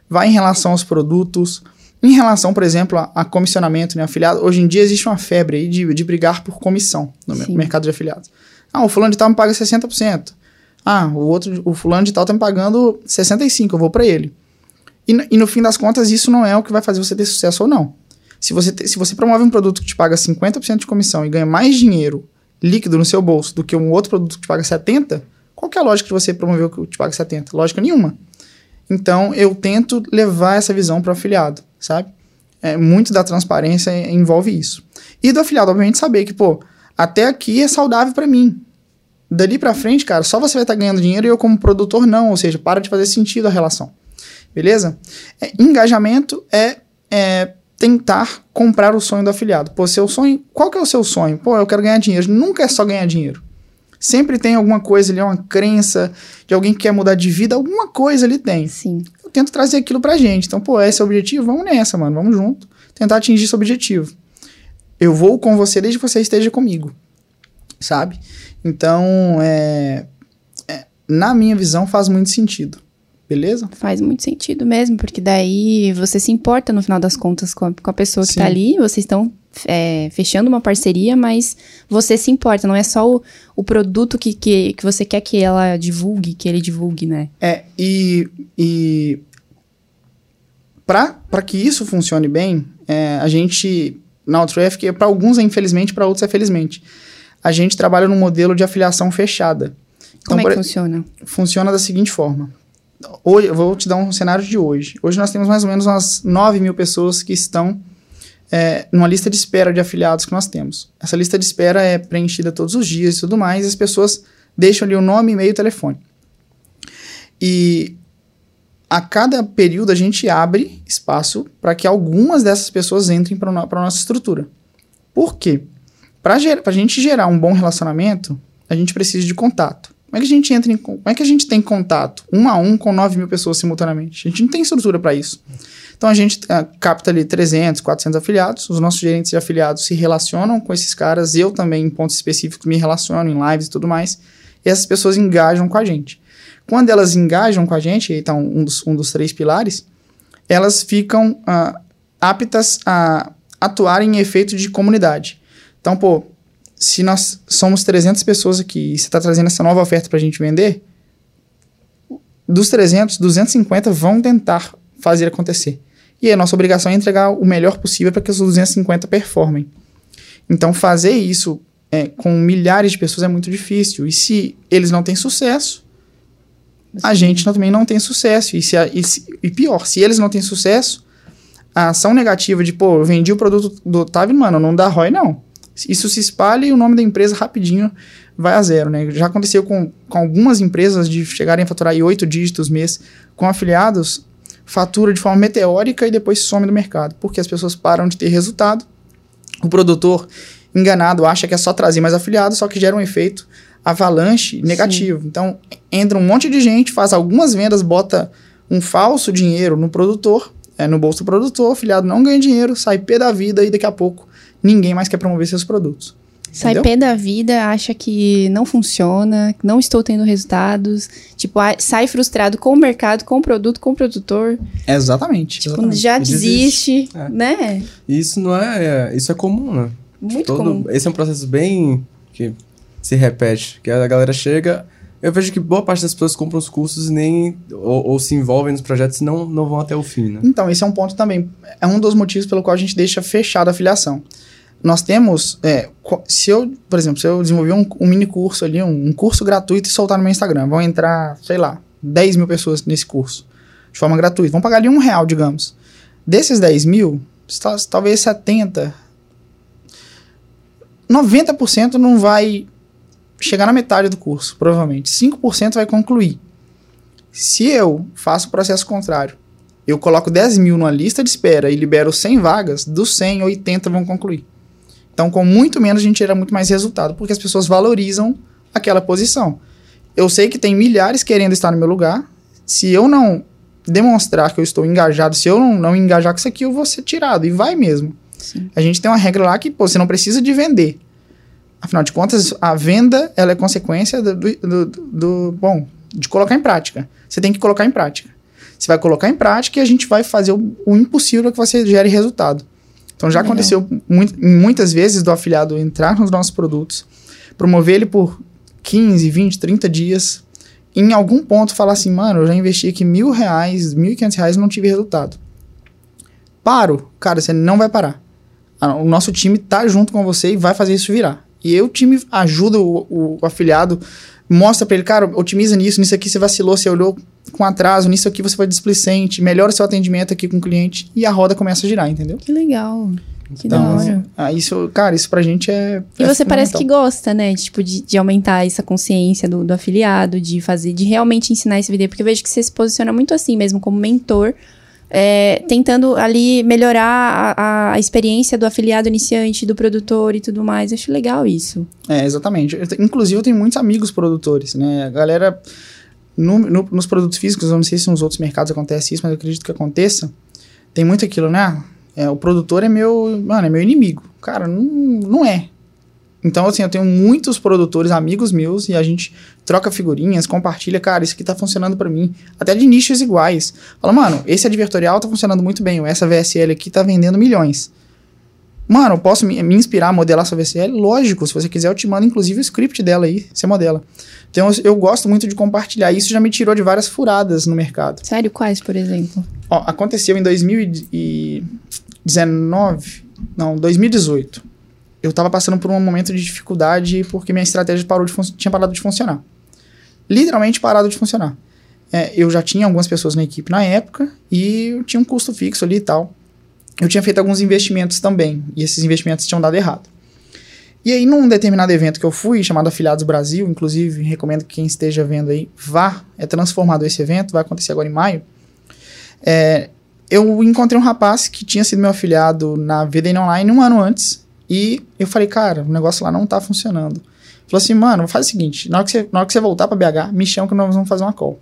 vai em relação aos produtos, em relação, por exemplo, a, a comissionamento né, afiliado. Hoje em dia existe uma febre aí de, de brigar por comissão no Sim. mercado de afiliados. Ah, o fulano de tal me paga 60%. Ah, o outro, o fulano de tal tá me pagando 65%, eu vou para ele. E, e, no fim das contas, isso não é o que vai fazer você ter sucesso ou não. Se você, te, se você promove um produto que te paga 50% de comissão e ganha mais dinheiro líquido no seu bolso do que um outro produto que te paga 70%, qual que é a lógica de você promover o que te paga 70%? Lógica nenhuma. Então, eu tento levar essa visão para o afiliado, sabe? É, muito da transparência envolve isso. E do afiliado, obviamente, saber que, pô, até aqui é saudável para mim. Dali para frente, cara, só você vai estar tá ganhando dinheiro e eu, como produtor, não. Ou seja, para de fazer sentido a relação. Beleza? É, engajamento é, é tentar comprar o sonho do afiliado. Pô, seu sonho, qual que é o seu sonho? Pô, eu quero ganhar dinheiro. Nunca é só ganhar dinheiro. Sempre tem alguma coisa ali, uma crença de alguém que quer mudar de vida, alguma coisa ali tem. Sim. Eu tento trazer aquilo pra gente. Então, pô, esse é o objetivo? Vamos nessa, mano. Vamos junto. Tentar atingir esse objetivo. Eu vou com você desde que você esteja comigo. Sabe? Então, é, é, na minha visão, faz muito sentido. Beleza? Faz muito sentido mesmo, porque daí você se importa no final das contas com a, com a pessoa que tá Sim. tá ali, vocês estão é, fechando uma parceria, mas você se importa, não é só o, o produto que, que, que você quer que ela divulgue, que ele divulgue, né? É, e, e para que isso funcione bem, é, a gente, na Outraffic, para alguns é infelizmente, para outros é felizmente, a gente trabalha num modelo de afiliação fechada. Então, Como é que por, funciona? Funciona da seguinte forma. Hoje, eu vou te dar um cenário de hoje. Hoje nós temos mais ou menos umas 9 mil pessoas que estão é, numa lista de espera de afiliados que nós temos. Essa lista de espera é preenchida todos os dias e tudo mais, e as pessoas deixam ali o nome, e-mail e telefone. E a cada período a gente abre espaço para que algumas dessas pessoas entrem para a nossa estrutura. Por quê? Para a gente gerar um bom relacionamento, a gente precisa de contato. Como é que a gente entra em, como é que a gente tem contato um a um com 9 mil pessoas simultaneamente? A gente não tem estrutura para isso. Então a gente uh, capta ali 300, 400 afiliados, os nossos gerentes de afiliados se relacionam com esses caras, eu também em pontos específicos me relaciono em lives e tudo mais, e essas pessoas engajam com a gente. Quando elas engajam com a gente, então um dos, um dos três pilares, elas ficam uh, aptas a atuar em efeito de comunidade. Então, pô, se nós somos 300 pessoas aqui e você está trazendo essa nova oferta para a gente vender, dos 300, 250 vão tentar fazer acontecer. E a nossa obrigação é entregar o melhor possível para que os 250 performem. Então, fazer isso é, com milhares de pessoas é muito difícil. E se eles não têm sucesso, a gente também não tem sucesso. E, se a, e, se, e, pior, se eles não têm sucesso, a ação negativa de, pô, eu vendi o produto do Otávio, mano, não dá ROI, não. Isso se espalha e o nome da empresa rapidinho vai a zero, né? Já aconteceu com, com algumas empresas de chegarem a faturar aí oito dígitos mês com afiliados, fatura de forma meteórica e depois some do mercado, porque as pessoas param de ter resultado. O produtor enganado acha que é só trazer mais afiliados, só que gera um efeito avalanche negativo. Sim. Então, entra um monte de gente, faz algumas vendas, bota um falso dinheiro no produtor, é, no bolso do produtor, o afiliado não ganha dinheiro, sai pé da vida e daqui a pouco ninguém mais quer promover seus produtos. Sai pé da vida, acha que não funciona, não estou tendo resultados. Tipo, sai frustrado com o mercado, com o produto, com o produtor. Exatamente. Tipo, exatamente. já desiste, é. né? Isso não é, é, Isso é comum, né? Muito Todo, comum. Esse é um processo bem que se repete. Que a galera chega. Eu vejo que boa parte das pessoas compram os cursos e nem. Ou, ou, se envolvem nos projetos e não, não vão até o fim, né? Então, esse é um ponto também. É um dos motivos pelo qual a gente deixa fechada a filiação nós temos, é, se eu, por exemplo, se eu desenvolver um, um mini curso ali, um, um, curso gratuito e soltar no meu Instagram, vão entrar, sei lá, 10 mil pessoas nesse curso, de forma gratuita, vão pagar ali um real, digamos. Desses 10 mil, talvez 70, 90% não vai chegar na metade do curso, provavelmente. 5% vai concluir. Se eu faço o processo contrário, eu coloco 10 mil numa lista de espera e libero 100 vagas, dos 100, 80 vão concluir. Então, com muito menos, a gente gera muito mais resultado, porque as pessoas valorizam aquela posição. Eu sei que tem milhares querendo estar no meu lugar. Se eu não demonstrar que eu estou engajado, se eu não, não engajar com isso aqui, eu vou ser tirado. E vai mesmo. Sim. A gente tem uma regra lá que pô, você não precisa de vender. Afinal de contas, a venda ela é consequência do, do, do, do bom, de colocar em prática. Você tem que colocar em prática. Você vai colocar em prática e a gente vai fazer o, o impossível para que você gere resultado. Então já Legal. aconteceu muito, muitas vezes do afiliado entrar nos nossos produtos, promover ele por 15, 20, 30 dias, e em algum ponto falar assim, mano, eu já investi aqui mil reais, mil e quinhentos reais e não tive resultado. Paro, cara, você não vai parar. O nosso time tá junto com você e vai fazer isso virar. E aí o time ajuda o, o, o afiliado, mostra para ele, cara, otimiza nisso, nisso aqui você vacilou, você olhou com atraso, nisso aqui você foi displicente, melhora o seu atendimento aqui com o cliente e a roda começa a girar, entendeu? Que legal. Que então, da hora. Ah, isso, cara, isso pra gente é. E é você parece que gosta, né? Tipo, de, de aumentar essa consciência do, do afiliado, de fazer, de realmente ensinar esse vídeo, porque eu vejo que você se posiciona muito assim mesmo, como mentor. É, tentando ali melhorar a, a, experiência do afiliado iniciante, do produtor e tudo mais. Eu acho legal isso. É, exatamente. Eu, inclusive, eu tenho muitos amigos produtores, né? A galera no, no, nos produtos físicos, eu não sei se nos outros mercados acontece isso, mas eu acredito que aconteça. Tem muito aquilo, né? É, o produtor é meu, mano, é meu inimigo. Cara, não, não é. Então, assim, eu tenho muitos produtores, amigos meus, e a gente troca figurinhas, compartilha, cara, isso aqui tá funcionando para mim. Até de nichos iguais. Fala, mano, esse advertorial tá funcionando muito bem, essa VSL aqui tá vendendo milhões. Mano, eu posso me, me inspirar a modelar essa VSL? Lógico, se você quiser, eu te mando inclusive o script dela aí, você modela. Então eu gosto muito de compartilhar. Isso já me tirou de várias furadas no mercado. Sério? Quais, por exemplo? Ó, aconteceu em 2019, não, 2018. Eu estava passando por um momento de dificuldade porque minha estratégia parou de tinha parado de funcionar. Literalmente parado de funcionar. É, eu já tinha algumas pessoas na equipe na época e eu tinha um custo fixo ali e tal. Eu tinha feito alguns investimentos também e esses investimentos tinham dado errado. E aí, num determinado evento que eu fui, chamado Afiliados Brasil, inclusive recomendo que quem esteja vendo aí vá, é transformado esse evento, vai acontecer agora em maio. É, eu encontrei um rapaz que tinha sido meu afiliado na VDN Online um ano antes, e eu falei, cara, o negócio lá não tá funcionando. Falou assim, mano, faz o seguinte, na hora que você, hora que você voltar pra BH, me chama que nós vamos fazer uma call.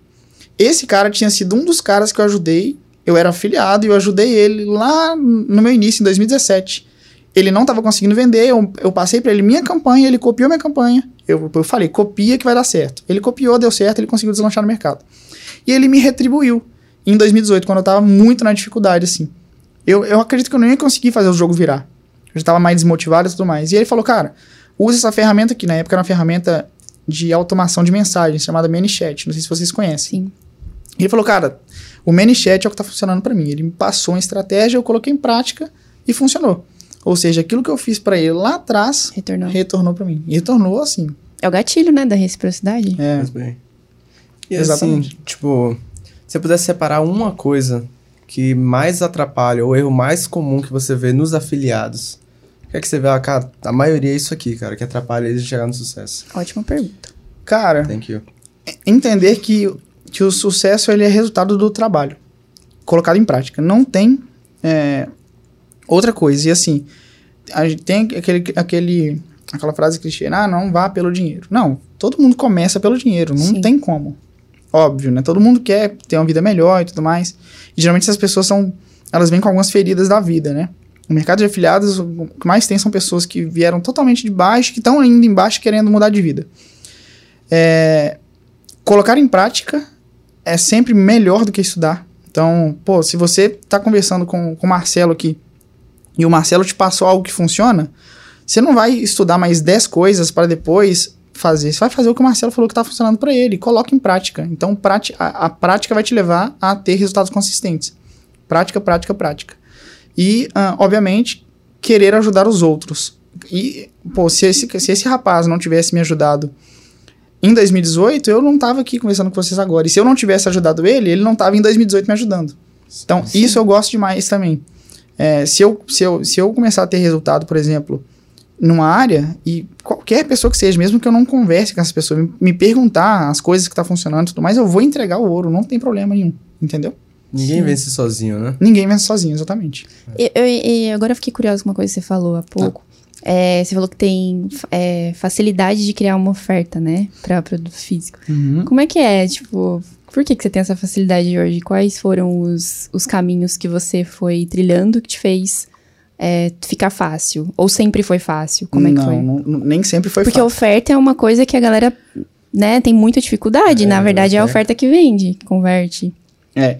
Esse cara tinha sido um dos caras que eu ajudei, eu era afiliado e eu ajudei ele lá no meu início, em 2017 ele não estava conseguindo vender, eu, eu passei para ele minha campanha, ele copiou minha campanha. Eu, eu falei, copia que vai dar certo. Ele copiou, deu certo, ele conseguiu deslanchar no mercado. E ele me retribuiu em 2018, quando eu estava muito na dificuldade, assim. Eu, eu acredito que eu não ia conseguir fazer o jogo virar. Eu já estava mais desmotivado e tudo mais. E ele falou, cara, usa essa ferramenta aqui. Na época era uma ferramenta de automação de mensagens chamada ManyChat. Não sei se vocês conhecem. Sim. E ele falou, cara, o ManyChat é o que está funcionando para mim. Ele me passou uma estratégia, eu coloquei em prática e funcionou. Ou seja, aquilo que eu fiz para ele lá atrás Retornou. retornou para mim. E retornou assim. É o gatilho, né, da reciprocidade. É, Mas bem. E Exatamente. assim, tipo, se você pudesse separar uma coisa que mais atrapalha, ou erro mais comum que você vê nos afiliados, o que é que você vê? Ah, cara, a maioria é isso aqui, cara, que atrapalha eles de chegar no sucesso. Ótima pergunta. cara, Thank you. entender que, que o sucesso ele é resultado do trabalho colocado em prática. Não tem é, outra coisa. E assim, a gente tem aquele, aquele, aquela frase clichê, ah, não vá pelo dinheiro. Não, todo mundo começa pelo dinheiro, não Sim. tem como. Óbvio, né? Todo mundo quer ter uma vida melhor e tudo mais. E geralmente essas pessoas são, elas vêm com algumas feridas da vida, né? No mercado de afiliados, o que mais tem são pessoas que vieram totalmente de baixo, que estão ainda embaixo querendo mudar de vida. É, colocar em prática é sempre melhor do que estudar. Então, pô, se você tá conversando com, com o Marcelo aqui e o Marcelo te passou algo que funciona, você não vai estudar mais 10 coisas para depois fazer. Você vai fazer o que o Marcelo falou que tá funcionando para ele. Coloca em prática. Então, a, a prática vai te levar a ter resultados consistentes. Prática, prática, prática. E, ah, obviamente, querer ajudar os outros. E, pô, se esse, se esse rapaz não tivesse me ajudado em 2018, eu não tava aqui conversando com vocês agora. E se eu não tivesse ajudado ele, ele não tava em 2018 me ajudando. Então, isso eu gosto demais também. É, se, eu, se, eu, se eu começar a ter resultado, por exemplo, numa área, e qualquer pessoa que seja, mesmo que eu não converse com essa pessoa, me, me perguntar as coisas que tá funcionando e tudo mais, eu vou entregar o ouro, não tem problema nenhum. Entendeu? Ninguém Sim. vence sozinho, né? Ninguém vence sozinho, exatamente. E, eu- e agora eu fiquei curiosa com uma coisa que você falou há pouco. É, você falou que tem é, facilidade de criar uma oferta, né? Pra produto físico. Como é que é? Tipo, por que, que você tem essa facilidade hoje? Quais foram os, os caminhos que você foi trilhando que te fez é, ficar fácil? Ou sempre foi fácil? Como é que não, foi? não- nem sempre foi Porque a fácil. oferta é uma coisa que a galera, né, tem muita dificuldade. É, Na verdade, é a é. oferta que vende, que converte. É.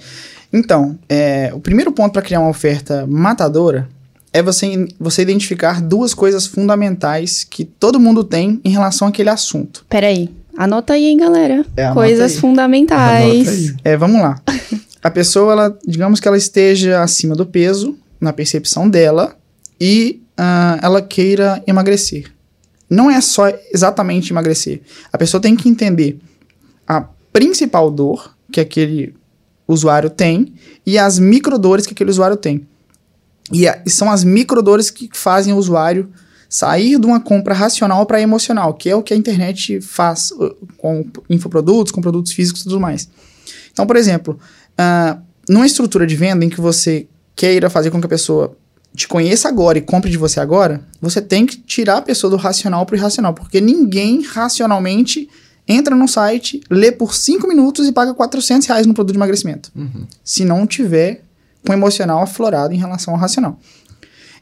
Então, é, o primeiro ponto para criar uma oferta matadora é você, você identificar duas coisas fundamentais que todo mundo tem em relação àquele assunto. Peraí, anota aí, hein, galera. É, Coisas aí. [LAUGHS] fundamentais. É, vamos lá. A pessoa, ela, digamos que ela esteja acima do peso, na percepção dela, e ah, ela queira emagrecer. Não é só exatamente emagrecer. A pessoa tem que entender a principal dor que aquele usuário tem e as microdores que aquele usuário tem. E, a- e são as microdores que fazem o usuário sair de uma compra racional para emocional, que é o que a internet faz uh, com infoprodutos, com produtos físicos e tudo mais. Então, por exemplo, ah, numa estrutura de venda em que você queira fazer com que a pessoa te conheça agora e compre de você agora, você tem que tirar a pessoa do racional para o irracional, porque ninguém racionalmente entra num site, lê por 5 minutos e paga 400 reais no produto de emagrecimento, se não tiver com emocional aflorado em relação ao racional.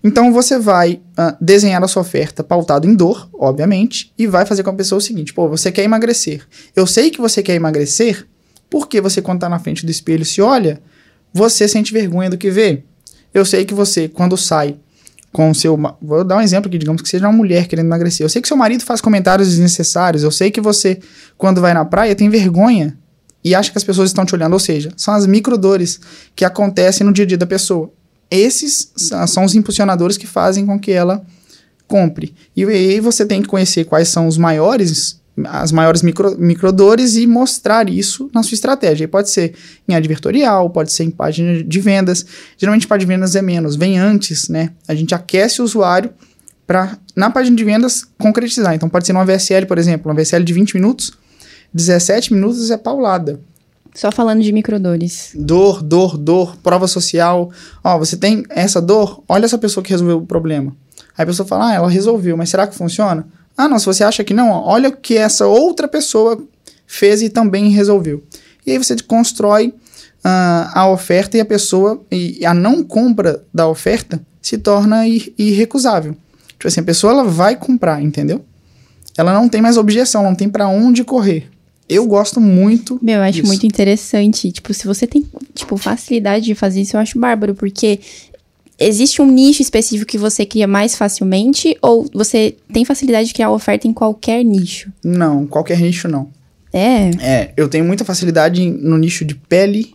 Então você vai ah, desenhar a sua oferta pautado em dor, obviamente, e vai fazer com a pessoa o seguinte: pô, você quer emagrecer. Eu sei que você quer emagrecer, porque você, quando tá na frente do espelho e se olha, você sente vergonha do que vê. Eu sei que você, quando sai com o seu. Vou dar um exemplo aqui, digamos que seja uma mulher querendo emagrecer. Eu sei que seu marido faz comentários desnecessários. Eu sei que você, quando vai na praia, tem vergonha e acha que as pessoas estão te olhando. Ou seja, são as microdores que acontecem no dia a dia da pessoa. Esses são os impulsionadores que fazem com que ela compre. E aí você tem que conhecer quais são os maiores, as maiores micro, microdores e mostrar isso na sua estratégia. E pode ser em advertorial, pode ser em página de vendas. Geralmente página de vendas é menos, vem antes, né? A gente aquece o usuário para na página de vendas concretizar. Então pode ser numa VSL, por exemplo, uma VSL de 20 minutos, 17 minutos é paulada. Só falando de microdores. Dor, dor, dor, prova social. Ó, você tem essa dor, olha essa pessoa que resolveu o problema. Aí a pessoa fala, ah, ela resolveu, mas será que funciona? Ah, não, se você acha que não, ó, olha o que essa outra pessoa fez e também resolveu. E aí você constrói ah, a oferta e a pessoa, e a não compra da oferta se torna ir- irrecusável. Tipo assim, a pessoa ela vai comprar, entendeu? Ela não tem mais objeção, não tem pra onde correr. Eu gosto muito Meu, eu acho disso. muito interessante. Tipo, se você tem, tipo, facilidade de fazer isso, eu acho bárbaro, porque existe um nicho específico que você cria mais facilmente ou você tem facilidade de criar oferta em qualquer nicho? Não, qualquer nicho não. É. É, eu tenho muita facilidade no nicho de pele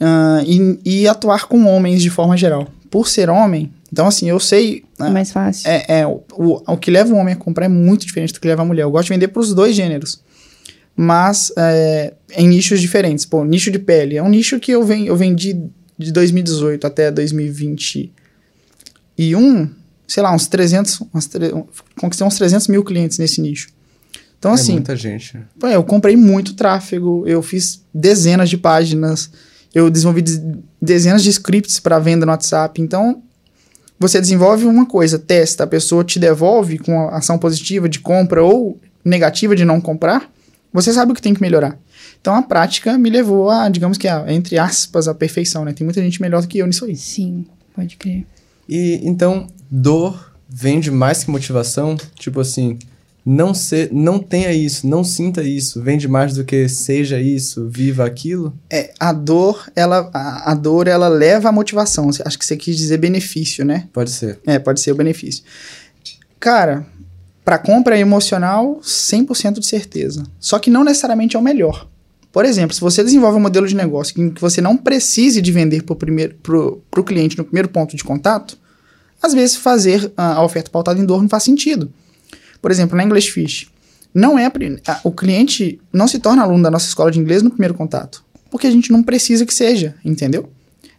ah, e, e atuar com homens de forma geral. Por ser homem, então assim, eu sei. É mais fácil. É, é, o, o, o que leva o homem a comprar é muito diferente do que leva a mulher. Eu gosto de vender para os dois gêneros. Mas é, em nichos diferentes. Pô, nicho de pele. É um nicho que eu, ven, eu vendi de 2018 até 2021, sei lá, uns 300. Uns, tre- conquistei uns 300 mil clientes nesse nicho. Então, é assim, muita gente. Pô, eu comprei muito tráfego, eu fiz dezenas de páginas, eu desenvolvi des- dezenas de scripts para venda no WhatsApp. Então, você desenvolve uma coisa, testa, a pessoa te devolve com ação positiva de compra ou negativa de não comprar, você sabe o que tem que melhorar. Então, a prática me levou a, digamos que, a, entre aspas, a perfeição, né? Tem muita gente melhor do que eu nisso aí. Sim, pode crer. E então, dor vende mais que motivação? Tipo assim, não ser, não tenha isso, não sinta isso, vende mais do que seja isso, viva aquilo? É, a dor, ela, a, a dor, ela leva à motivação. Acho que você quis dizer benefício, né? Pode ser. É, pode ser o benefício. Cara, para compra emocional, 100% de certeza. Só que não necessariamente é o melhor. Por exemplo, se você desenvolve um modelo de negócio em que você não precise de vender para o cliente no primeiro ponto de contato, às vezes fazer ah, a oferta pautada em dor não faz sentido. Por exemplo, na English Fish, não é o cliente não se torna aluno da nossa escola de inglês no primeiro contato, porque a gente não precisa que seja, entendeu?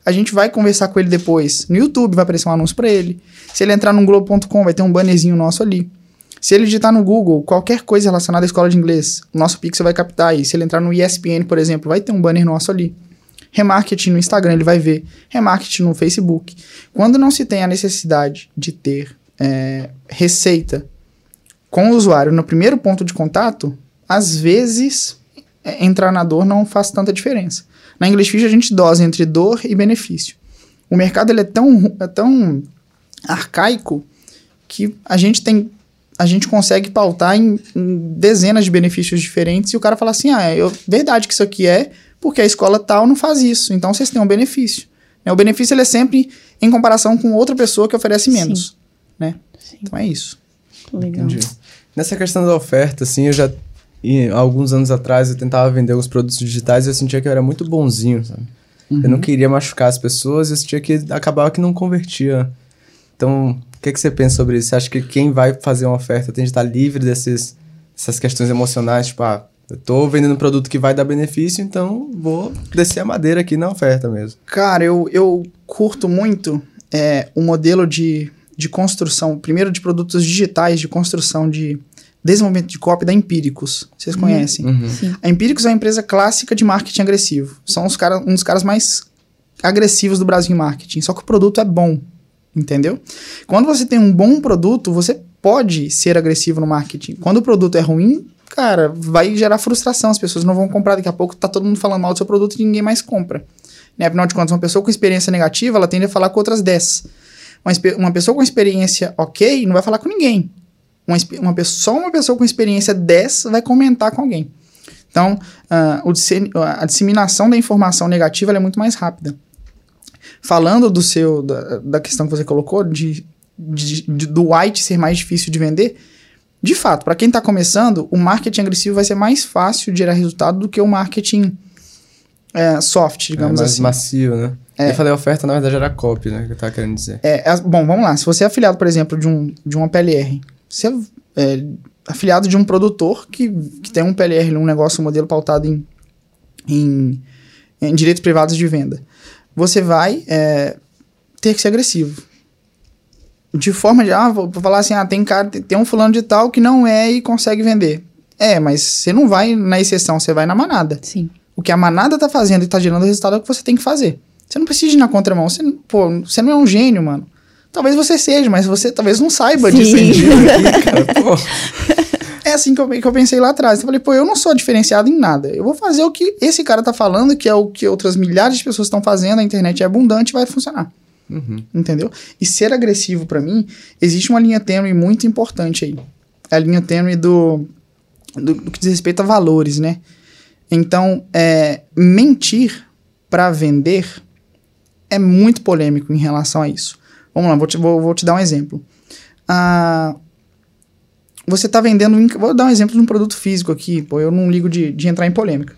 A gente vai conversar com ele depois no YouTube, vai aparecer um anúncio para ele. Se ele entrar no Globo.com, vai ter um bannerzinho nosso ali. Se ele digitar no Google qualquer coisa relacionada à escola de inglês, o nosso Pixel vai captar aí. Se ele entrar no ESPN, por exemplo, vai ter um banner nosso ali. Remarketing no Instagram, ele vai ver. Remarketing no Facebook. Quando não se tem a necessidade de ter é, receita com o usuário no primeiro ponto de contato, às vezes é, entrar na dor não faz tanta diferença. Na English Fish a gente dosa entre dor e benefício. O mercado ele é tão, é tão arcaico que a gente tem a gente consegue pautar em, em dezenas de benefícios diferentes e o cara fala assim, ah, é eu, verdade que isso aqui é porque a escola tal não faz isso, então vocês têm um benefício. Né, O benefício ele é sempre em comparação com outra pessoa que oferece menos, né? Sim. Então é isso. Legal. Entendi. Nessa questão da oferta, assim, eu já. E, alguns anos atrás eu tentava vender alguns produtos digitais e eu sentia que eu era muito bonzinho, sabe? Eu não queria machucar as pessoas e eu sentia que acabava que não convertia. Então, o que, que você pensa sobre isso? Você acha que quem vai fazer uma oferta tem de estar livre desses, dessas questões emocionais? Tipo, ah, eu tô vendendo um produto que vai dar benefício, então vou descer a madeira aqui na oferta mesmo. Cara, eu, eu curto muito é, o modelo de, de construção, primeiro de produtos digitais, de construção de desenvolvimento de copy da Empíricos. Vocês conhecem? Uhum. Sim. A Empíricos é uma empresa clássica de marketing agressivo. São os cara, um dos caras mais agressivos do Brasil em marketing. Só que o produto é bom, entendeu? Quando você tem um bom produto, você pode ser agressivo no marketing. Quando o produto é ruim, cara, vai gerar frustração. As pessoas não vão comprar. Daqui a pouco tá todo mundo falando mal do seu produto e ninguém mais compra. Né? Afinal de contas, uma pessoa com experiência negativa, ela tende a falar com outras 10. Uma, uma pessoa com experiência ok não vai falar com ninguém. Uma, uma pessoa, só uma pessoa com experiência 10 vai comentar com alguém. Então, disse- a disseminação da informação negativa é muito mais rápida. Falando do seu da, da questão que você colocou de, de- de- do white ser mais difícil de vender, de fato, para quem está começando, o marketing agressivo vai ser mais fácil de gerar resultado do que o marketing é, soft, É digamos mais assim. macio, né? É. Eu falei oferta, na verdade era copy, né? Que eu tava querendo dizer. É, é- bom, vamos lá. Se você é afiliado, por exemplo, de, um, de uma PLR, você é, é afiliado de um produtor que, que tem um PLR, um negócio, um modelo pautado em, em, em direitos privados de venda, você vai é, ter que ser agressivo. De forma de, ah, vou falar assim, ah, tem cara, tem, tem um fulano de tal que não é e consegue vender. É, mas você não vai na exceção, você vai na manada. Sim. O que a manada tá fazendo e tá gerando resultado é o que você tem que fazer. Você não precisa ir na contramão. Você, pô, você não é um gênio, mano. Talvez você seja, mas você talvez não saiba Sim. discernir. [LAUGHS] Ih, cara, pô. [LAUGHS] É assim que eu, que eu pensei lá atrás. Eu falei, pô, eu não sou diferenciado em nada. Eu vou fazer o que esse cara tá falando, que é o que outras milhares de pessoas estão fazendo, a internet é abundante e vai funcionar. Uhum. Entendeu? E ser agressivo pra mim, existe uma linha tênue muito importante aí. É a linha tênue do, do, do que diz respeito a valores, né? Então, é, mentir pra vender é muito polêmico em relação a isso. Vamos lá, vou te, vou, vou te dar um exemplo. Ah, você está vendendo. Vou dar um exemplo de um produto físico aqui, pô, eu não ligo de, de entrar em polêmica.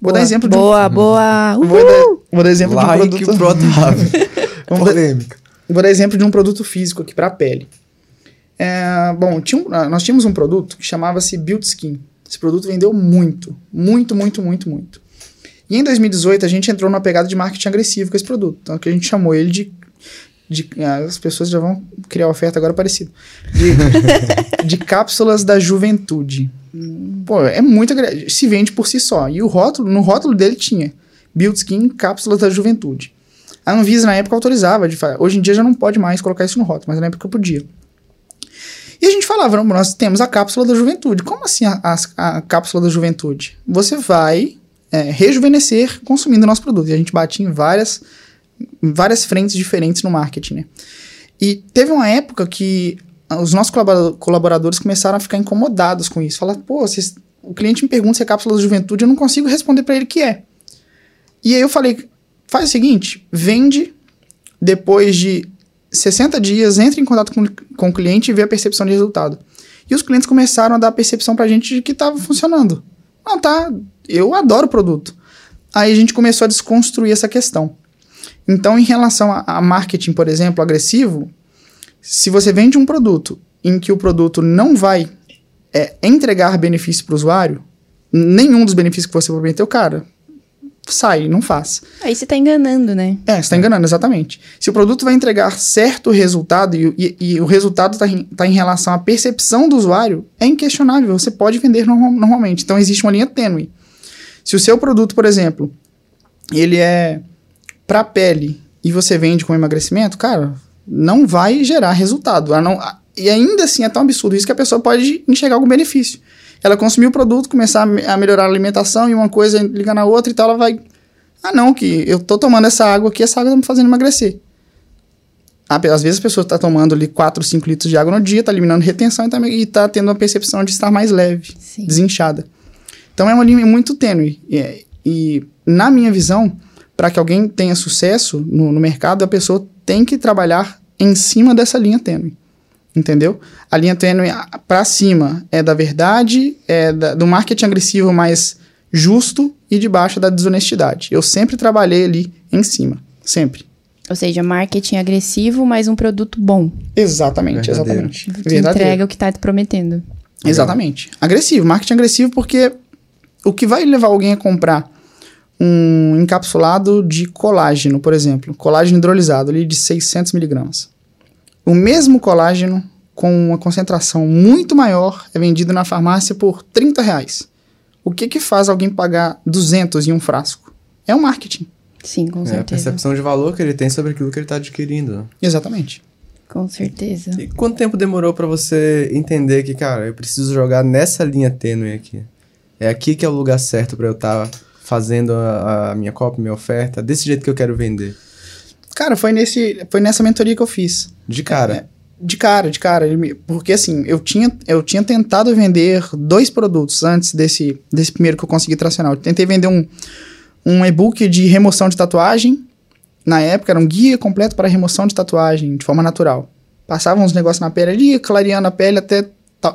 Vou dar Boa, exemplo de um, Boa, boa. [LAUGHS] vou, dar, vou dar exemplo de um Like produto. [LAUGHS] Vamos dar- [LAUGHS] Polêmica. Vou dar exemplo de um produto físico aqui para pele. É, bom, tinha ah, nós tínhamos um produto que chamava-se Build Skin. Esse produto vendeu muito, muito, muito, muito, muito. E em 2018 a gente entrou numa pegada de marketing agressivo com esse produto. Então que a gente chamou ele de. de- ah, as pessoas já vão criar oferta agora parecido. De, de cápsulas da juventude. Pô, é muito. agra- Se vende por si só. E o rótulo, no rótulo dele tinha Build Skin cápsulas da juventude. A Anvisa na época autorizava de Hoje em dia já não pode mais colocar isso no rótulo, mas na época podia. E a gente falava, nós temos a cápsula da juventude. Como assim a, a- a cápsula da juventude? Você vai é, rejuvenescer consumindo o nosso produto. E a gente batia em várias, várias frentes diferentes no marketing, né? E teve uma época que os nossos colabora- colaboradores começaram a ficar incomodados com isso. Falar, pô, vocês- o cliente me pergunta se é cápsula da juventude, eu não consigo responder para ele que é. E aí eu falei, faz o seguinte, vende depois de 60 dias, entre em contato com, com o cliente e vê a percepção de resultado. E os clientes começaram a dar a percepção pra gente de que estava funcionando. Não, tá, eu adoro o produto. Aí a gente começou a desconstruir essa questão. Então, em relação a, a marketing, por exemplo, agressivo, se você vende um produto em que o produto não vai é, entregar benefício para o usuário, nenhum dos benefícios que você prometeu, cara, sai, não faz. Aí você tá enganando, né? É, você tá enganando, exatamente. Se o produto vai entregar certo resultado e, e- e o resultado está em, tá em relação à percepção do usuário, é inquestionável. Você pode vender normal- normalmente. Então, existe uma linha tênue. Se o seu produto, por exemplo, ele é para pele e você vende com emagrecimento, cara, não vai gerar resultado. A não- e ainda assim é tão absurdo isso que a pessoa pode enxergar algum benefício. Ela consumir o produto, começar a me- a melhorar a alimentação e uma coisa liga na outra e tal, ela vai ah, não, que eu tô tomando essa água aqui, essa água tá me fazendo emagrecer. Às vezes a pessoa tá tomando ali 4, 5 litros de água no dia, tá eliminando retenção e tá, e tá tendo uma percepção de estar mais leve, Sim. desinchada. Então é uma linha muito tênue. E, e, na minha visão, para que alguém tenha sucesso no, no mercado, a pessoa tem que trabalhar em cima dessa linha tênue. Entendeu? A linha tênue para cima é da verdade, é da- do marketing agressivo mais justo e de baixo da desonestidade. Eu sempre trabalhei ali em cima. Sempre. Ou seja, marketing agressivo, mas um produto bom. Exatamente, Verdadeiro. exatamente. Que Verdadeiro. entrega o que tá te prometendo. Exatamente. Agressivo, marketing agressivo, porque o que vai levar alguém a comprar um encapsulado de colágeno, por exemplo, colágeno hidrolisado ali de 600 miligramas. O mesmo colágeno com uma concentração muito maior é vendido na farmácia por 30 reais. O que que faz alguém pagar 200 em um frasco? É o marketing. Sim, com É a certeza. percepção de valor que ele tem sobre aquilo que ele está adquirindo. Exatamente. Com certeza. E quanto tempo demorou pra você entender que, cara, eu preciso jogar nessa linha tênue aqui? É aqui que é o lugar certo pra eu estar fazendo a, a minha cópia, minha oferta, desse jeito que eu quero vender. Cara, foi, nesse, foi nessa mentoria que eu fiz. De cara. É, de cara, de cara. Porque assim, eu tinha, eu tinha tentado vender dois produtos antes desse, desse primeiro que eu consegui tracionar. Eu tentei vender um, um e-book de remoção de tatuagem. Na época era um guia completo para remoção de tatuagem de forma natural. Passava uns negócios na pele ali, clareando a pele até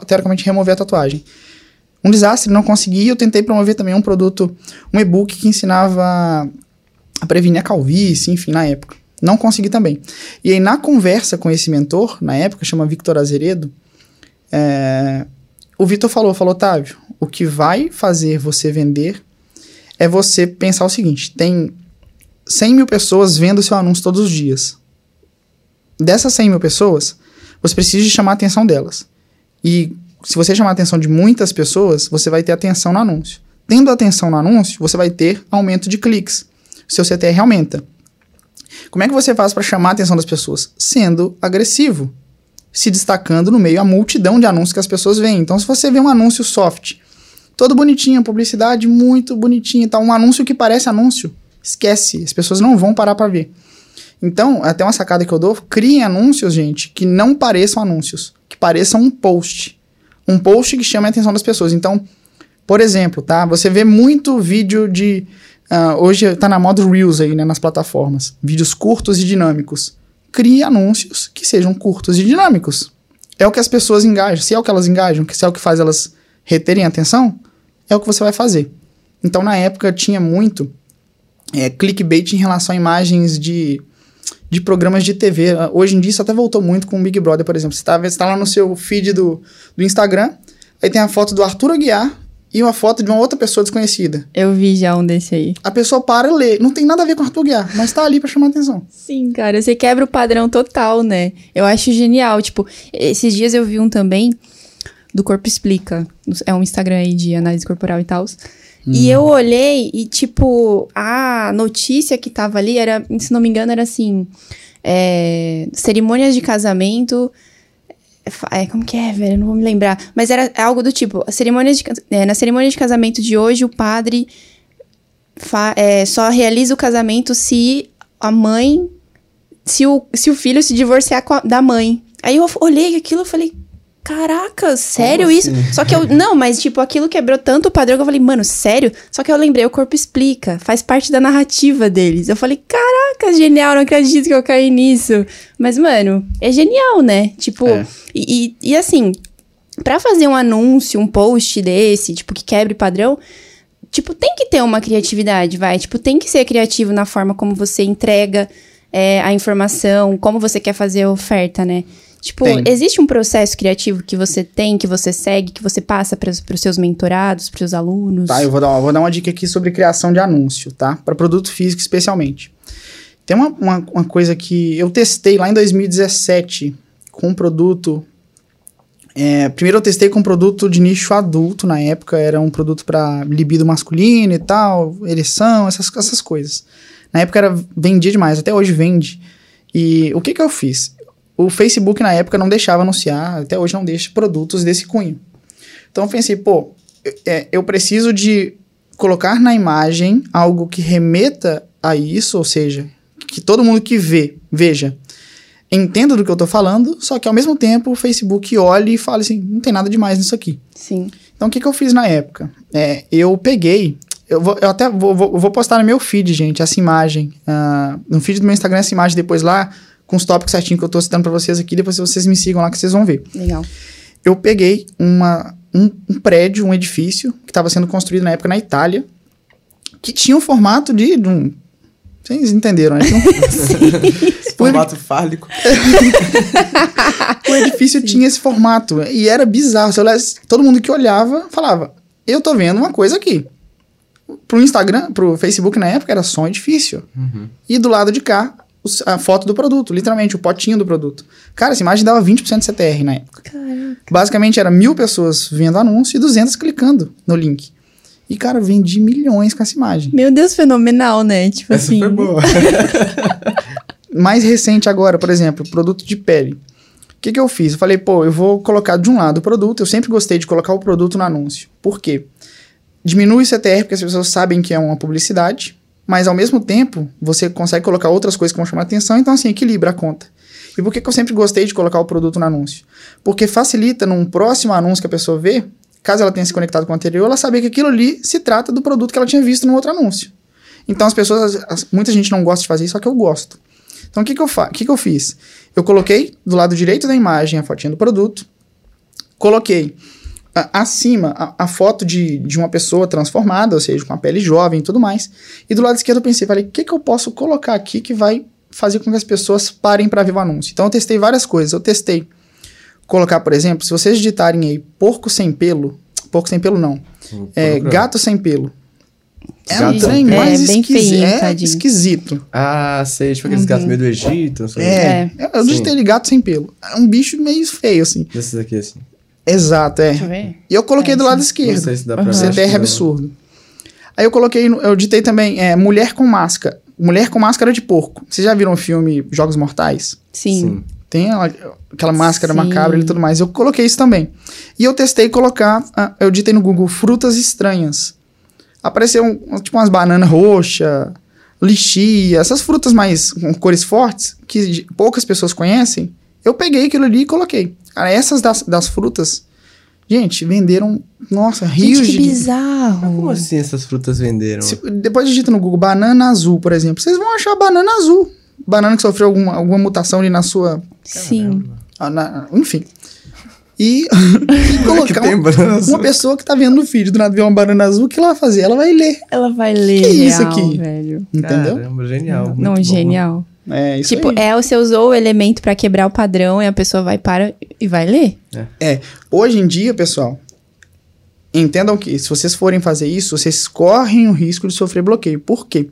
teoricamente remover a tatuagem. Um desastre, não consegui. Eu tentei promover também um produto, um e-book que ensinava a prevenir a calvície, enfim, na época. Não consegui também. E aí, na conversa com esse mentor, na época, chama Victor Azeredo, é, o Victor falou, falou, Otávio, o que vai fazer você vender é você pensar o seguinte, tem 100 mil pessoas vendo seu anúncio todos os dias. Dessas 100 mil pessoas, você precisa chamar a atenção delas. E se você chamar a atenção de muitas pessoas, você vai ter atenção no anúncio. Tendo atenção no anúncio, você vai ter aumento de cliques. Seu CTR aumenta. Como é que você faz para chamar a atenção das pessoas? Sendo agressivo. Se destacando no meio a multidão de anúncios que as pessoas veem. Então, se você vê um anúncio soft, todo bonitinho, publicidade muito bonitinha tal, um anúncio que parece anúncio, esquece. As pessoas não vão parar para ver. Então, até uma sacada que eu dou, criem anúncios, gente, que não pareçam anúncios, que pareçam um post. Um post que chame a atenção das pessoas. Então, por exemplo, tá? Você vê muito vídeo de ah, hoje tá na moda Reels aí, né, nas plataformas. Vídeos curtos e dinâmicos. Crie anúncios que sejam curtos e dinâmicos. É o que as pessoas engajam. Se é o que elas engajam, se é o que faz elas reterem atenção, é o que você vai fazer. Então, na época, tinha muito é, clickbait em relação a imagens de, de programas de TV. Hoje em dia, isso até voltou muito com o Big Brother, por exemplo. Você está tá lá no seu feed do, do Instagram, aí tem a foto do Arthur Aguiar e uma foto de uma outra pessoa desconhecida. Eu vi já um desse aí. A pessoa para e lê. Não tem nada a ver com Arthur Aguiar, mas tá ali pra chamar atenção. Sim, cara, você quebra o padrão total, né? Eu acho genial. Tipo, esses dias eu vi um também do Corpo Explica. É um Instagram aí de análise corporal e tal. E eu olhei e, tipo, a notícia que tava ali era, se não me engano, era assim: é, cerimônias de casamento. É, como que é, velho? Eu não vou me lembrar. Mas era algo do tipo: a cerimônia de, é, na cerimônia de casamento de hoje, o padre fa- é, só realiza o casamento se a mãe. Se o, se o filho se divorciar a- da mãe. Aí eu olhei aquilo e falei. Caraca, sério Como isso? assim? Só que eu. [LAUGHS] Não, mas tipo, aquilo quebrou tanto o padrão que eu falei, mano, sério? Só que eu lembrei, o corpo explica, faz parte da narrativa deles. Eu falei, caraca, genial, não acredito que eu caí nisso. Mas, mano, é genial, né? Tipo, É. e, e, e assim, pra fazer um anúncio, um post desse, tipo, que quebre padrão, tipo, tem que ter uma criatividade, vai. Tipo, tem que ser criativo na forma como você entrega é, a informação, como você quer fazer a oferta, né? Tipo, Tem. existe um processo criativo que você tem, que você segue, que você passa para os seus mentorados, para os alunos? Tá, eu vou dar, uma, vou dar uma dica aqui sobre criação de anúncio, tá? Para produto físico especialmente. Tem uma, uma, uma coisa que eu testei lá em 2017 com um produto. é, primeiro eu testei com um produto de nicho adulto na época, era um produto para libido masculino e tal, ereção, essas, essas coisas. Na época era vendia demais, até hoje vende. E o que que eu fiz? O Facebook na época não deixava anunciar, até hoje não deixa produtos desse cunho. Então eu pensei, pô, é, eu preciso de colocar na imagem algo que remeta a isso, ou seja, que todo mundo que vê, veja, entenda do que eu tô falando, só que ao mesmo tempo o Facebook olhe e fale assim, não tem nada demais nisso aqui. Sim. Então o que, que eu fiz na época? É, eu peguei, eu, vou, eu até vou, vou, vou postar no meu feed, gente, essa imagem, ah, no feed do meu Instagram, essa imagem depois lá, com os tópicos certinho que eu tô citando pra vocês aqui, depois vocês me sigam lá que vocês vão ver Legal. eu peguei uma, um, um prédio, um edifício, que estava sendo construído na época na Itália, que tinha um formato de. de um, vocês entenderam, né? Esse [LAUGHS] formato fálico. [LAUGHS] o edifício tinha esse formato. E era bizarro. Olhasse- todo mundo que olhava falava: Eu tô vendo uma coisa aqui. Pro Instagram, pro Facebook na época, era só um edifício. E do lado de cá, a foto do produto, literalmente, o potinho do produto. Cara, essa imagem dava 20% de CTR na época. Caraca. Basicamente era mil pessoas vendo anúncio e 200 clicando no link. E, cara, vendi milhões com essa imagem. Meu Deus, fenomenal, né? Tipo É assim. super boa. [LAUGHS] Mais recente agora, por exemplo, produto de pele. O que, que eu fiz? Eu falei, pô, eu vou colocar de um lado o produto. Eu sempre gostei de colocar o produto no anúncio. Por quê? Diminui o CTR porque as pessoas sabem que é uma publicidade, mas ao mesmo tempo você consegue colocar outras coisas que vão chamar atenção, então assim, equilibra a conta. E por que, que eu sempre gostei de colocar o produto no anúncio? Porque facilita num próximo anúncio que a pessoa vê, caso ela tenha se conectado com o anterior, ela saber que aquilo ali se trata do produto que ela tinha visto no outro anúncio. Então as pessoas, as- muita gente não gosta de fazer isso, só que eu gosto. Então o que, que, eu, fa que, que eu fiz? Eu coloquei do lado direito da imagem a fotinha do produto, coloquei a- acima a, a foto de, de uma pessoa transformada, ou seja, com a pele jovem e tudo mais, e do lado esquerdo eu pensei, falei, o que, que eu posso colocar aqui que vai fazer com que as pessoas parem para ver o anúncio? Então eu testei várias coisas, eu testei colocar, por exemplo, se vocês digitarem aí porco sem pelo, porco sem pelo não, é, gato sem pelo. É Gato um trem mais É, bem esquisito. feinho, É esquisito. Ah, sei. Tipo aqueles gatos meio do Egito. sei. É, É. eu- eu digitei ele gato sem pelo. É um bicho meio feio, assim. Desses aqui, assim. Exato, é. Deixa eu ver. E eu coloquei É, do lado Não esquerdo. sei se dá pra Uhum. CTR não. absurdo. Aí eu coloquei, eu ditei também é, mulher com máscara. Mulher com máscara de porco. Vocês já viram o filme Jogos Mortais? Sim. Sim. Tem ela- aquela máscara Sim. macabra e tudo mais. Eu coloquei isso também. E eu testei colocar, ah, eu ditei no Google frutas estranhas. Apareceu um- tipo umas bananas roxas, lixia, essas frutas mais com cores fortes, que poucas pessoas conhecem. Eu peguei aquilo ali e coloquei. Cara, essas das, das frutas Gente, venderam, nossa, rios Gente, que de. bizarro. Como assim essas frutas venderam? Se- depois digita no Google banana azul, por exemplo. Vocês vão achar banana azul. Banana que sofreu alguma, alguma mutação ali na sua. Sim. ah, na- enfim. E, [LAUGHS] e que colocar um- azul? uma pessoa que tá vendo o vídeo do nada ver uma banana azul, o que ela vai fazer? Ela vai ler. Ela vai ler Que isso real, aqui? velho. Entendeu? Caramba, genial. muito Não, bom. genial. É, isso Tipo, aí. é, você usou o elemento pra quebrar o padrão e a pessoa vai para e vai ler. É, hoje em dia, pessoal, entendam que se vocês forem fazer isso, vocês correm o risco de sofrer bloqueio. Por quê?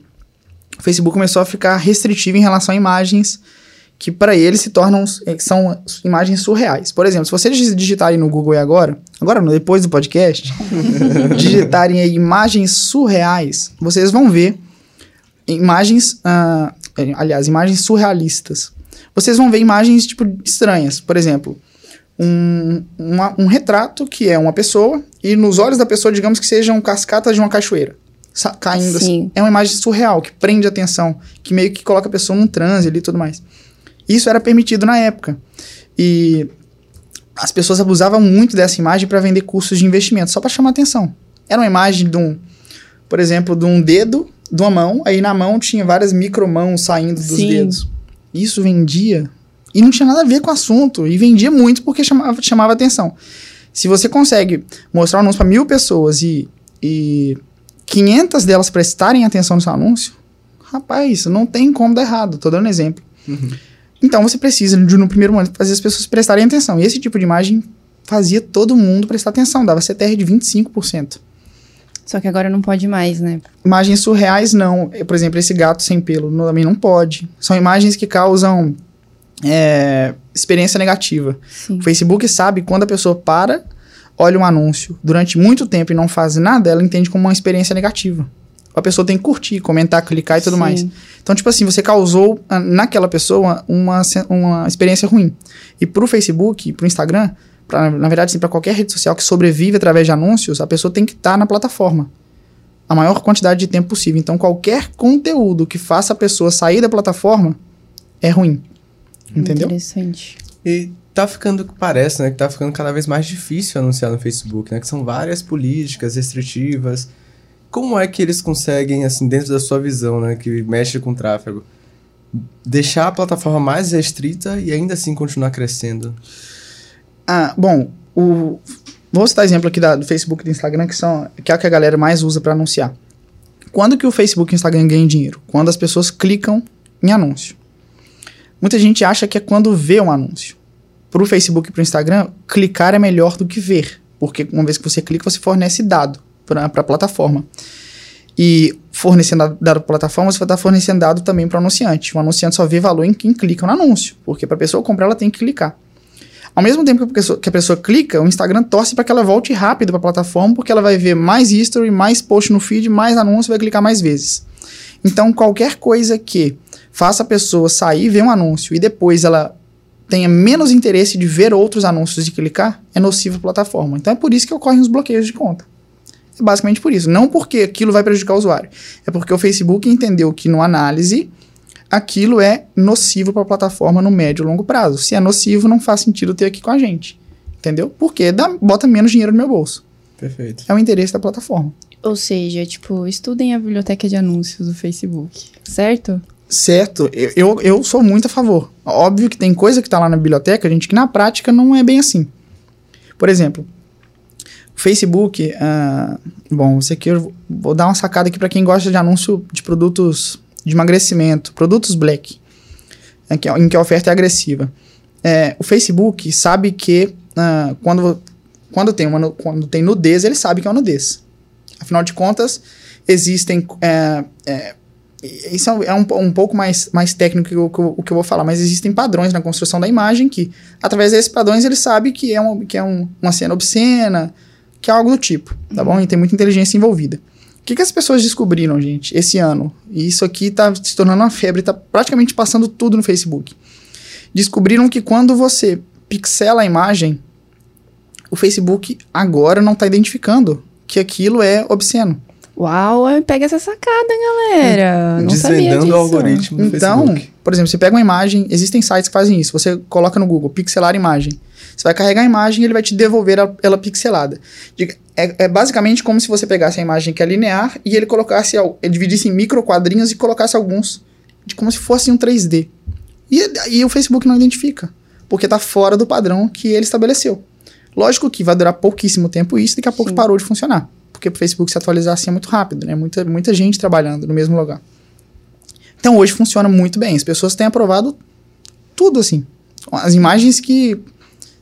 O Facebook começou a ficar restritivo em relação a imagens que para ele se tornam eh, são imagens surreais. Por exemplo, se vocês digitarem no Google agora, agora depois do podcast, [LAUGHS] digitarem aí imagens surreais, vocês vão ver imagens, eh, aliás, imagens surrealistas. Vocês vão ver imagens tipo estranhas, por exemplo, um, uma- um retrato que é uma pessoa e nos olhos da pessoa, digamos que sejam cascatas de uma cachoeira caindo. Sim. assim. É uma imagem surreal que prende a atenção, que meio que coloca a pessoa num transe ali e tudo mais. Isso era permitido na época. E as pessoas abusavam muito dessa imagem para vender cursos de investimento, só para chamar atenção. Era uma imagem de um, por exemplo, de um dedo, de uma mão, aí na mão tinha várias micromãos saindo dos Sim. dedos. Isso vendia e não tinha nada a ver com o assunto. E vendia muito porque chamava, chamava atenção. Se você consegue mostrar um anúncio para mil pessoas e, e 500 delas prestarem atenção no seu anúncio, rapaz, não tem como dar errado. Tô dando um exemplo. Então você precisa, de, no primeiro momento, fazer as pessoas prestarem atenção. E esse tipo de imagem fazia todo mundo prestar atenção, dava CTR de 25%. Só que agora não pode mais, né? Imagens surreais, não. Por exemplo, esse gato sem pelo também não pode. São imagens que causam é, experiência negativa. Sim. O Facebook sabe quando a pessoa para, olha um anúncio durante muito tempo e não faz nada, ela entende como uma experiência negativa. A pessoa tem que curtir, comentar, clicar e tudo Sim. mais. Então, tipo assim, você causou ah, naquela pessoa uma, uma experiência ruim. E pro Facebook, pro Instagram, pra, na verdade, assim, para qualquer rede social que sobrevive através de anúncios, a pessoa tem que estar na plataforma. A maior quantidade de tempo possível. Então, qualquer conteúdo que faça a pessoa sair da plataforma é ruim. Entendeu? Interessante. E tá ficando, parece, né, que tá ficando cada vez mais difícil anunciar no Facebook, né, que são várias políticas restritivas. Como é que eles conseguem, assim, dentro da sua visão, né, que mexe com o tráfego, deixar a plataforma mais restrita e ainda assim continuar crescendo? Ah, bom, o, vou citar exemplo aqui da- do Facebook e do Instagram, que, são, que é o que a galera mais usa para anunciar. Quando que o Facebook e o Instagram ganham dinheiro? Quando as pessoas clicam em anúncio. Muita gente acha que é quando vê um anúncio. Para o Facebook e para o Instagram, clicar é melhor do que ver. Porque uma vez que você clica, você fornece dado para a plataforma. E fornecendo dado para a plataforma, você vai estar fornecendo dado também para o anunciante. O anunciante só vê valor em quem clica no anúncio. Porque para a pessoa comprar, ela tem que clicar. Ao mesmo tempo que a pessoa, que a pessoa clica, o Instagram torce para que ela volte rápido para a plataforma, porque ela vai ver mais history, mais post no feed, mais anúncio, vai clicar mais vezes. Então, qualquer coisa que faça a pessoa sair, ver um anúncio e depois ela tenha menos interesse de ver outros anúncios e clicar, é nocivo para a plataforma. Então, é por isso que ocorrem os bloqueios de conta. É basicamente por isso. Não porque aquilo vai prejudicar o usuário. É porque o Facebook entendeu que, no análise, aquilo é nocivo para a plataforma no médio e longo prazo. Se é nocivo, não faz sentido ter aqui com a gente. Entendeu? Porque dá, bota menos dinheiro no meu bolso. Perfeito. É o interesse da plataforma. Ou seja, tipo, estudem a biblioteca de anúncios do Facebook, certo? Certo, eu, eu, eu sou muito a favor. Óbvio que tem coisa que tá lá na biblioteca, gente, que na prática não é bem assim. Por exemplo, o Facebook, ah, bom, isso aqui eu vou dar uma sacada aqui para quem gosta de anúncio de produtos de emagrecimento, produtos black, em que, em que a oferta é agressiva. É, o Facebook sabe que ah, quando, quando, tem uma, quando tem nudez, ele sabe que é uma nudez. Afinal de contas, existem é, é, isso é um- é um, um pouco mais, mais técnico que o que eu, que eu vou falar, mas existem padrões na construção da imagem que, através desses padrões, ele sabe que é, um, que é um- uma cena obscena, que é algo do tipo, tá bom? E tem muita inteligência envolvida. O que, que as pessoas descobriram, gente, esse ano? E isso aqui tá se tornando uma febre, tá praticamente passando tudo no Facebook. Descobriram que quando você pixela a imagem, o Facebook agora não tá identificando que aquilo é obsceno. Uau, pega essa sacada, galera. Não sabia Desvendando disso. o algoritmo do Então, Facebook. Por exemplo, você pega uma imagem, existem sites que fazem isso. Você coloca no Google, pixelar imagem. Você vai carregar a imagem e ele vai te devolver ela, ela pixelada. Diga- É, é basicamente como se você pegasse a imagem que é linear e ele colocasse, ele dividisse em micro quadrinhos e colocasse alguns de como se fosse um 3D. E, e o Facebook não identifica, porque está fora do padrão que ele estabeleceu. Lógico que vai durar pouquíssimo tempo isso, daqui a pouco Sim. parou de funcionar. Porque o Facebook se atualizar assim é muito rápido, né? Muita, muita gente trabalhando no mesmo lugar. Então hoje funciona muito bem. As pessoas têm aprovado tudo assim. As imagens que,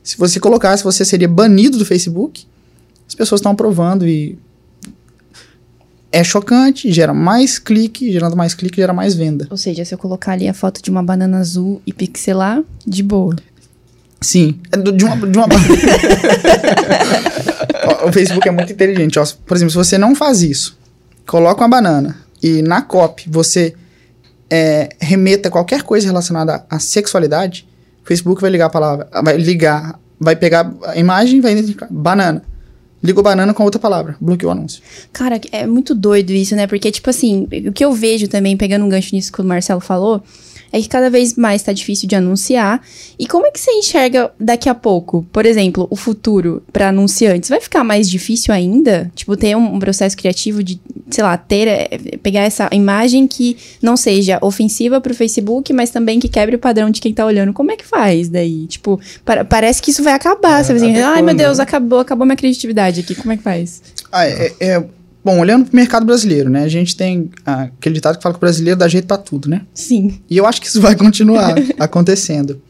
se você colocasse, você seria banido do Facebook, as pessoas estão aprovando e. É chocante, gera mais clique, gerando mais clique, gera mais venda. Ou seja, se eu colocar ali a foto de uma banana azul e pixelar, de boa. Sim, é do- de uma. De uma... [LAUGHS] O Facebook é muito inteligente. Ó. Por exemplo, se você não faz isso, coloca uma banana e na copy você é, remeta qualquer coisa relacionada à sexualidade, Facebook vai ligar a palavra, vai ligar, vai pegar a imagem vai identificar banana. Ligou banana com outra palavra, bloqueou o anúncio. Cara, é muito doido isso, né? Porque, tipo assim, o que eu vejo também, pegando um gancho nisso que o Marcelo falou, é que cada vez mais tá difícil de anunciar. E como é que você enxerga daqui a pouco, por exemplo, o futuro para anunciantes? Vai ficar mais difícil ainda? Tipo, ter um, um processo criativo de, sei lá, ter, é, pegar essa imagem que não seja ofensiva pro Facebook, mas também que quebre o padrão de quem tá olhando. Como é que faz daí? Tipo, para- parece que isso vai acabar. É, você vai dizer, ai meu Deus, né?" acabou, acabou minha criatividade aqui. Como é que faz? Ah, é, é- bom, olhando pro mercado brasileiro, né? A gente tem aquele ditado que fala que o brasileiro dá jeito pra tudo, né? Sim. E eu acho que isso vai continuar [LAUGHS] acontecendo.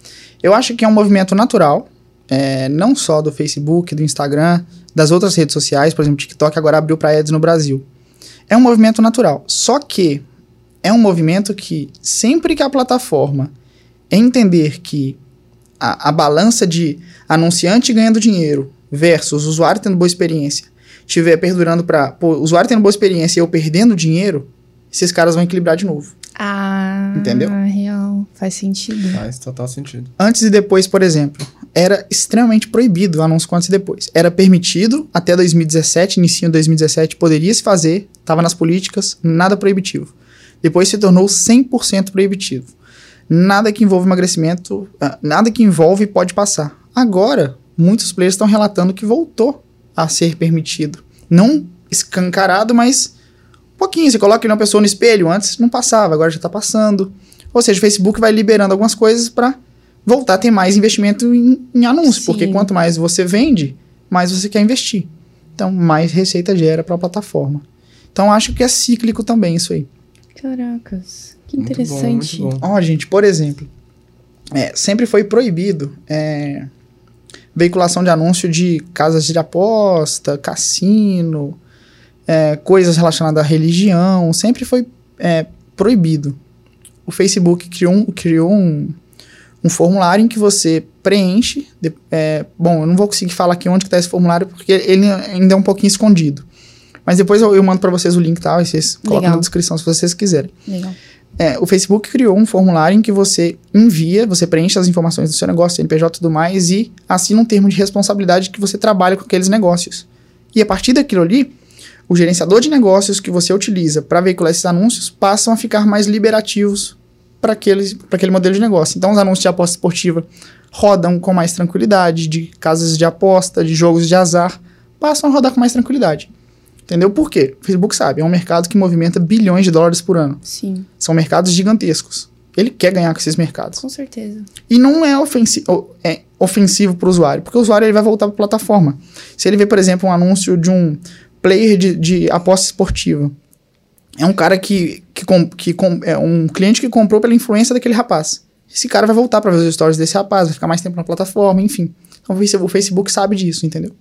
Eu acho que é um movimento natural, é, não só do Facebook, do Instagram, das outras redes sociais, por exemplo, o TikTok agora abriu para ads no Brasil. É um movimento natural. Só que é um movimento que sempre que a plataforma entender que a, a balança de anunciante ganhando dinheiro versus usuário tendo boa experiência estiver perdurando para usuário tendo boa experiência e eu perdendo dinheiro, esses caras vão equilibrar de novo. Ah, Entendeu? real. Faz sentido. Faz total sentido. Antes e depois, por exemplo, era extremamente proibido o anúncio com antes e depois. Era permitido até 2017, início de 2017, poderia se fazer, estava nas políticas, nada proibitivo. Depois se tornou 100% proibitivo. Nada que envolve emagrecimento, ah, nada que envolve pode passar. Agora, muitos players estão relatando que voltou a ser permitido. Não escancarado, mas um pouquinho. Você coloca uma pessoa no espelho, antes não passava, agora já está passando. Ou seja, o Facebook vai liberando algumas coisas para voltar a ter mais investimento em, em anúncio, porque quanto mais você vende, mais você quer investir. Então, mais receita gera para a plataforma. Então, acho que é cíclico também isso aí. Caracas. Que Muito interessante. Ó, gente, por exemplo, é, sempre foi proibido é, veiculação de anúncio de casas de aposta, cassino, é, coisas relacionadas à religião, sempre foi é, proibido. O Facebook criou um, criou um, um formulário em que você preenche. de- é, bom, eu não vou conseguir falar aqui onde está esse formulário porque ele ainda é um pouquinho escondido. Mas depois eu, eu mando para vocês o link, tá? E vocês colocam Legal. na descrição se vocês quiserem. Legal. É, o Facebook criou um formulário em que você envia, você preenche as informações do seu negócio, CNPJ e tudo mais, e assina um termo de responsabilidade que você trabalha com aqueles negócios. E a partir daquilo ali, o gerenciador de negócios que você utiliza para veicular esses anúncios passam a ficar mais liberativos para aquele modelo de negócio. Então, os anúncios de aposta esportiva rodam com mais tranquilidade, de casas de aposta, de jogos de azar, passam a rodar com mais tranquilidati. Entendeu? Por quê? O Facebook sabe, é um mercado que movimenta bilhões de dólares por ano. Sim, São mercados gigantescos. Ele quer ganhar com esses mercados. com certeza. E não é, ofensi é ofensivo para o usuário, porque o usuário ele vai voltar para a plataforma. Se ele vê, por exemplo, um anúncio de um player de, de aposta esportiva, é um cara que, que, com- que é um cliente que comprou pela influência daquele rapaz. Esse cara vai voltar para ver os stories desse rapaz, vai ficar mais tempo na plataforma, enfim. Então o Facebook sabe disso, entendeu?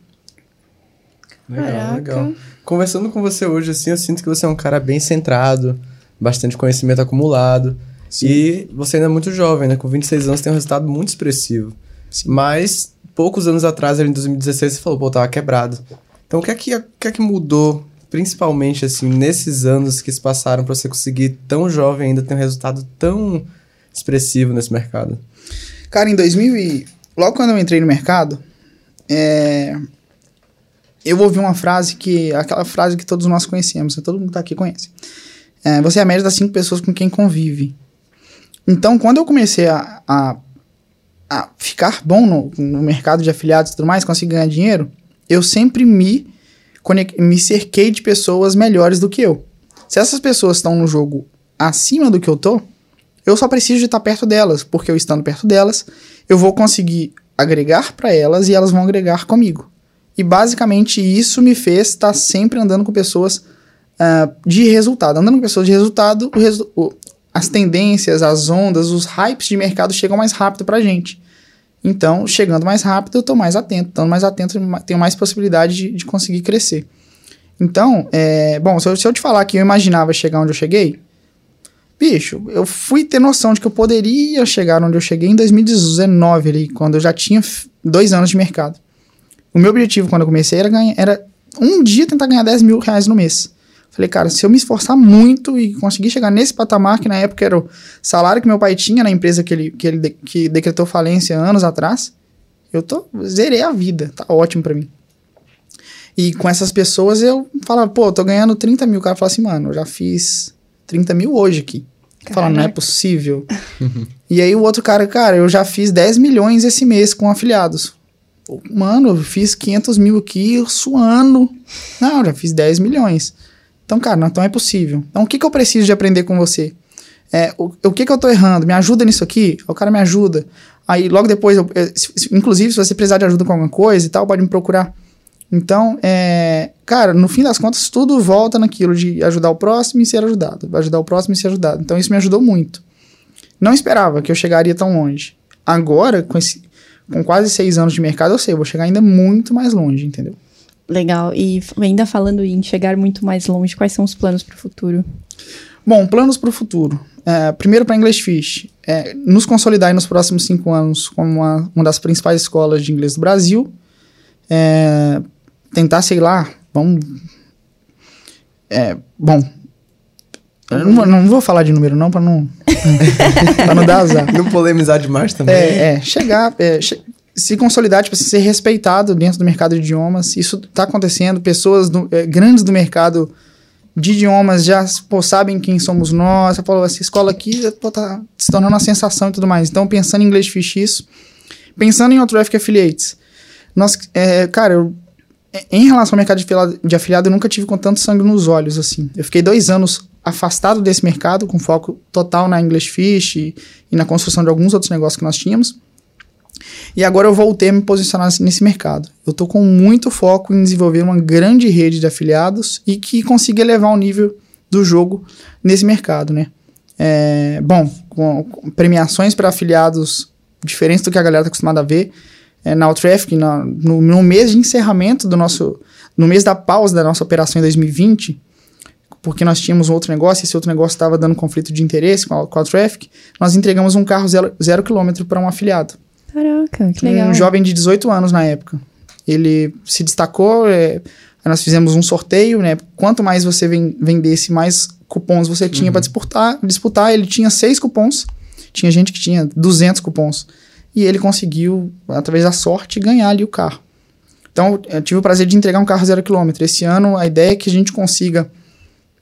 Legal, Caraca. legal. Conversando com você hoje, assim, eu sinto que você é um cara bem centrado, bastante conhecimento acumulado. E você ainda é muito jovem, né? Com 26 anos tem um resultado muito expressivo. Sim. Mas, poucos anos atrás, ali em 2016, você falou, pô, tava quebrado. Então, o que é que, o que, é que mudou, principalmente, assim, nesses anos que se passaram pra você conseguir, tão jovem, ainda ter um resultado tão expressivo nesse mercado? Cara, em 2000 e... Logo quando eu entrei no mercado, é, eu ouvi uma frase que... Aquela frase que todos nós conhecemos, todo mundo que tá aqui conhece. É, você é a média das cinco pessoas com quem convive. então, quando eu comecei a, a, a ficar bom no, no, mercado de afiliados e tudo mais, conseguir ganhar dinheiro, eu sempre me, me cerquei de pessoas melhores do que eu. Se essas pessoas estão no jogo acima do que eu tô, eu só preciso de estar perto delas, porque eu estando perto delas, eu vou conseguir agregar para elas e elas vão agregar comigo. E basicamente isso me fez estar sempre andando com pessoas uh, de resultado. Andando com pessoas de resultado, o resu o, as tendências, as ondas, os hypes de mercado chegam mais rápido pra gente. Então, chegando mais rápido, eu estou mais atento. Estando mais atento, tenho mais possibilidade de, de conseguir crescer. Então, é, bom, se eu, se eu te falar que eu imaginava chegar onde eu cheguei, bicho, eu fui ter noção de que eu poderia chegar onde eu cheguei em 2019, ali, quando eu já tinha dois anos de mercado. O meu objetivo quando eu comecei era, ganhar, era um dia tentar ganhar 10 mil reais no mês. Falei, cara, se eu me esforçar muito e conseguir chegar nesse patamar, que na época era o salário que meu pai tinha na empresa que ele, que ele de, que decretou falência anos atrás, eu tô, zerei a vida, tá ótimo para mim. E com essas pessoas eu falava, pô, tô ganhando 30 mil. O cara fala assim, mano, eu já fiz 30 mil hoje aqui. Fala, não é possível. [LAUGHS] e aí o outro cara, cara, eu já fiz 10 milhões esse mês com afiliados. Mano, eu fiz 500 mil aqui suando. Não, já fiz 10 milhões. Então, cara, não, então é possível. Então, o que, que eu preciso de aprender com você? É, o, o que, que eu tô errando? Me ajuda nisso aqui? O cara me ajuda. Aí, logo depois, eu, eu, inclusive, se você precisar de ajuda com alguma coisa e tal, pode me procurar. Então, é, cara, no fim das contas, tudo volta naquilo de ajudar o próximo e ser ajudado. Ajudar o próximo e ser ajudado. Então, isso me ajudou muito. Não esperava que eu chegaria tão longe. Agora, com, esse, com quase seis anos de mercado, eu sei, eu vou chegar ainda muito mais longe, entendeu? Legal. E ainda falando em chegar muito mais longe, quais são os planos para o futuro? Bom, planos para o futuro. É, primeiro para English Fish, é, nos consolidar nos próximos cinco anos como uma, uma das principais escolas de inglês do Brasil. É, tentar, sei lá, vamos. É, bom. Eu não, não vou falar de número, não, para não. [LAUGHS] pra não dar azar. Não polemizar demais também. É, é chegar. É, che se consolidar, tipo, ser respeitado dentro do mercado de idiomas. Isso está acontecendo. Pessoas do, é, grandes do mercado de idiomas já pô, sabem quem somos nós. Você falou, essa escola aqui pô, tá se tornando uma sensação e tudo mais. Então, pensando em English Fish, isso. Pensando em Traffic Affiliates. Nós, é, cara, eu, em relação ao mercado de afiliado, de afiliado, eu nunca tive com tanto sangue nos olhos, assim. Eu fiquei dois anos afastado desse mercado, com foco total na English Fish e, e na construção de alguns outros negócios que nós tínhamos. E agora eu voltei a me posicionar nesse mercado. Eu estou com muito foco em desenvolver uma grande rede de afiliados e que consiga elevar o nível do jogo nesse mercado, né? É, bom, com, com premiações para afiliados diferentes do que a galera está acostumada a ver. É, na Outtraffic, no, no mês de encerramento do nosso... No mês da pausa da nossa operação em 2020, porque nós tínhamos um outro negócio, e esse outro negócio estava dando conflito de interesse com a, com a Traffic, nós entregamos um carro zero, zero quilômetro para um afiliado. Caraca, que legal. Um jovem de 18 anos na época. Ele se destacou, é, nós fizemos um sorteio, né? Quanto mais você vendesse, mais cupons você tinha uhum. para disputar, disputar. Ele tinha seis cupons, tinha gente que tinha 200 cupons. E ele conseguiu, através da sorte, ganhar ali o carro. Então, eu tive o prazer de entregar um carro zero quilômetro. Esse ano, a ideia é que a gente consiga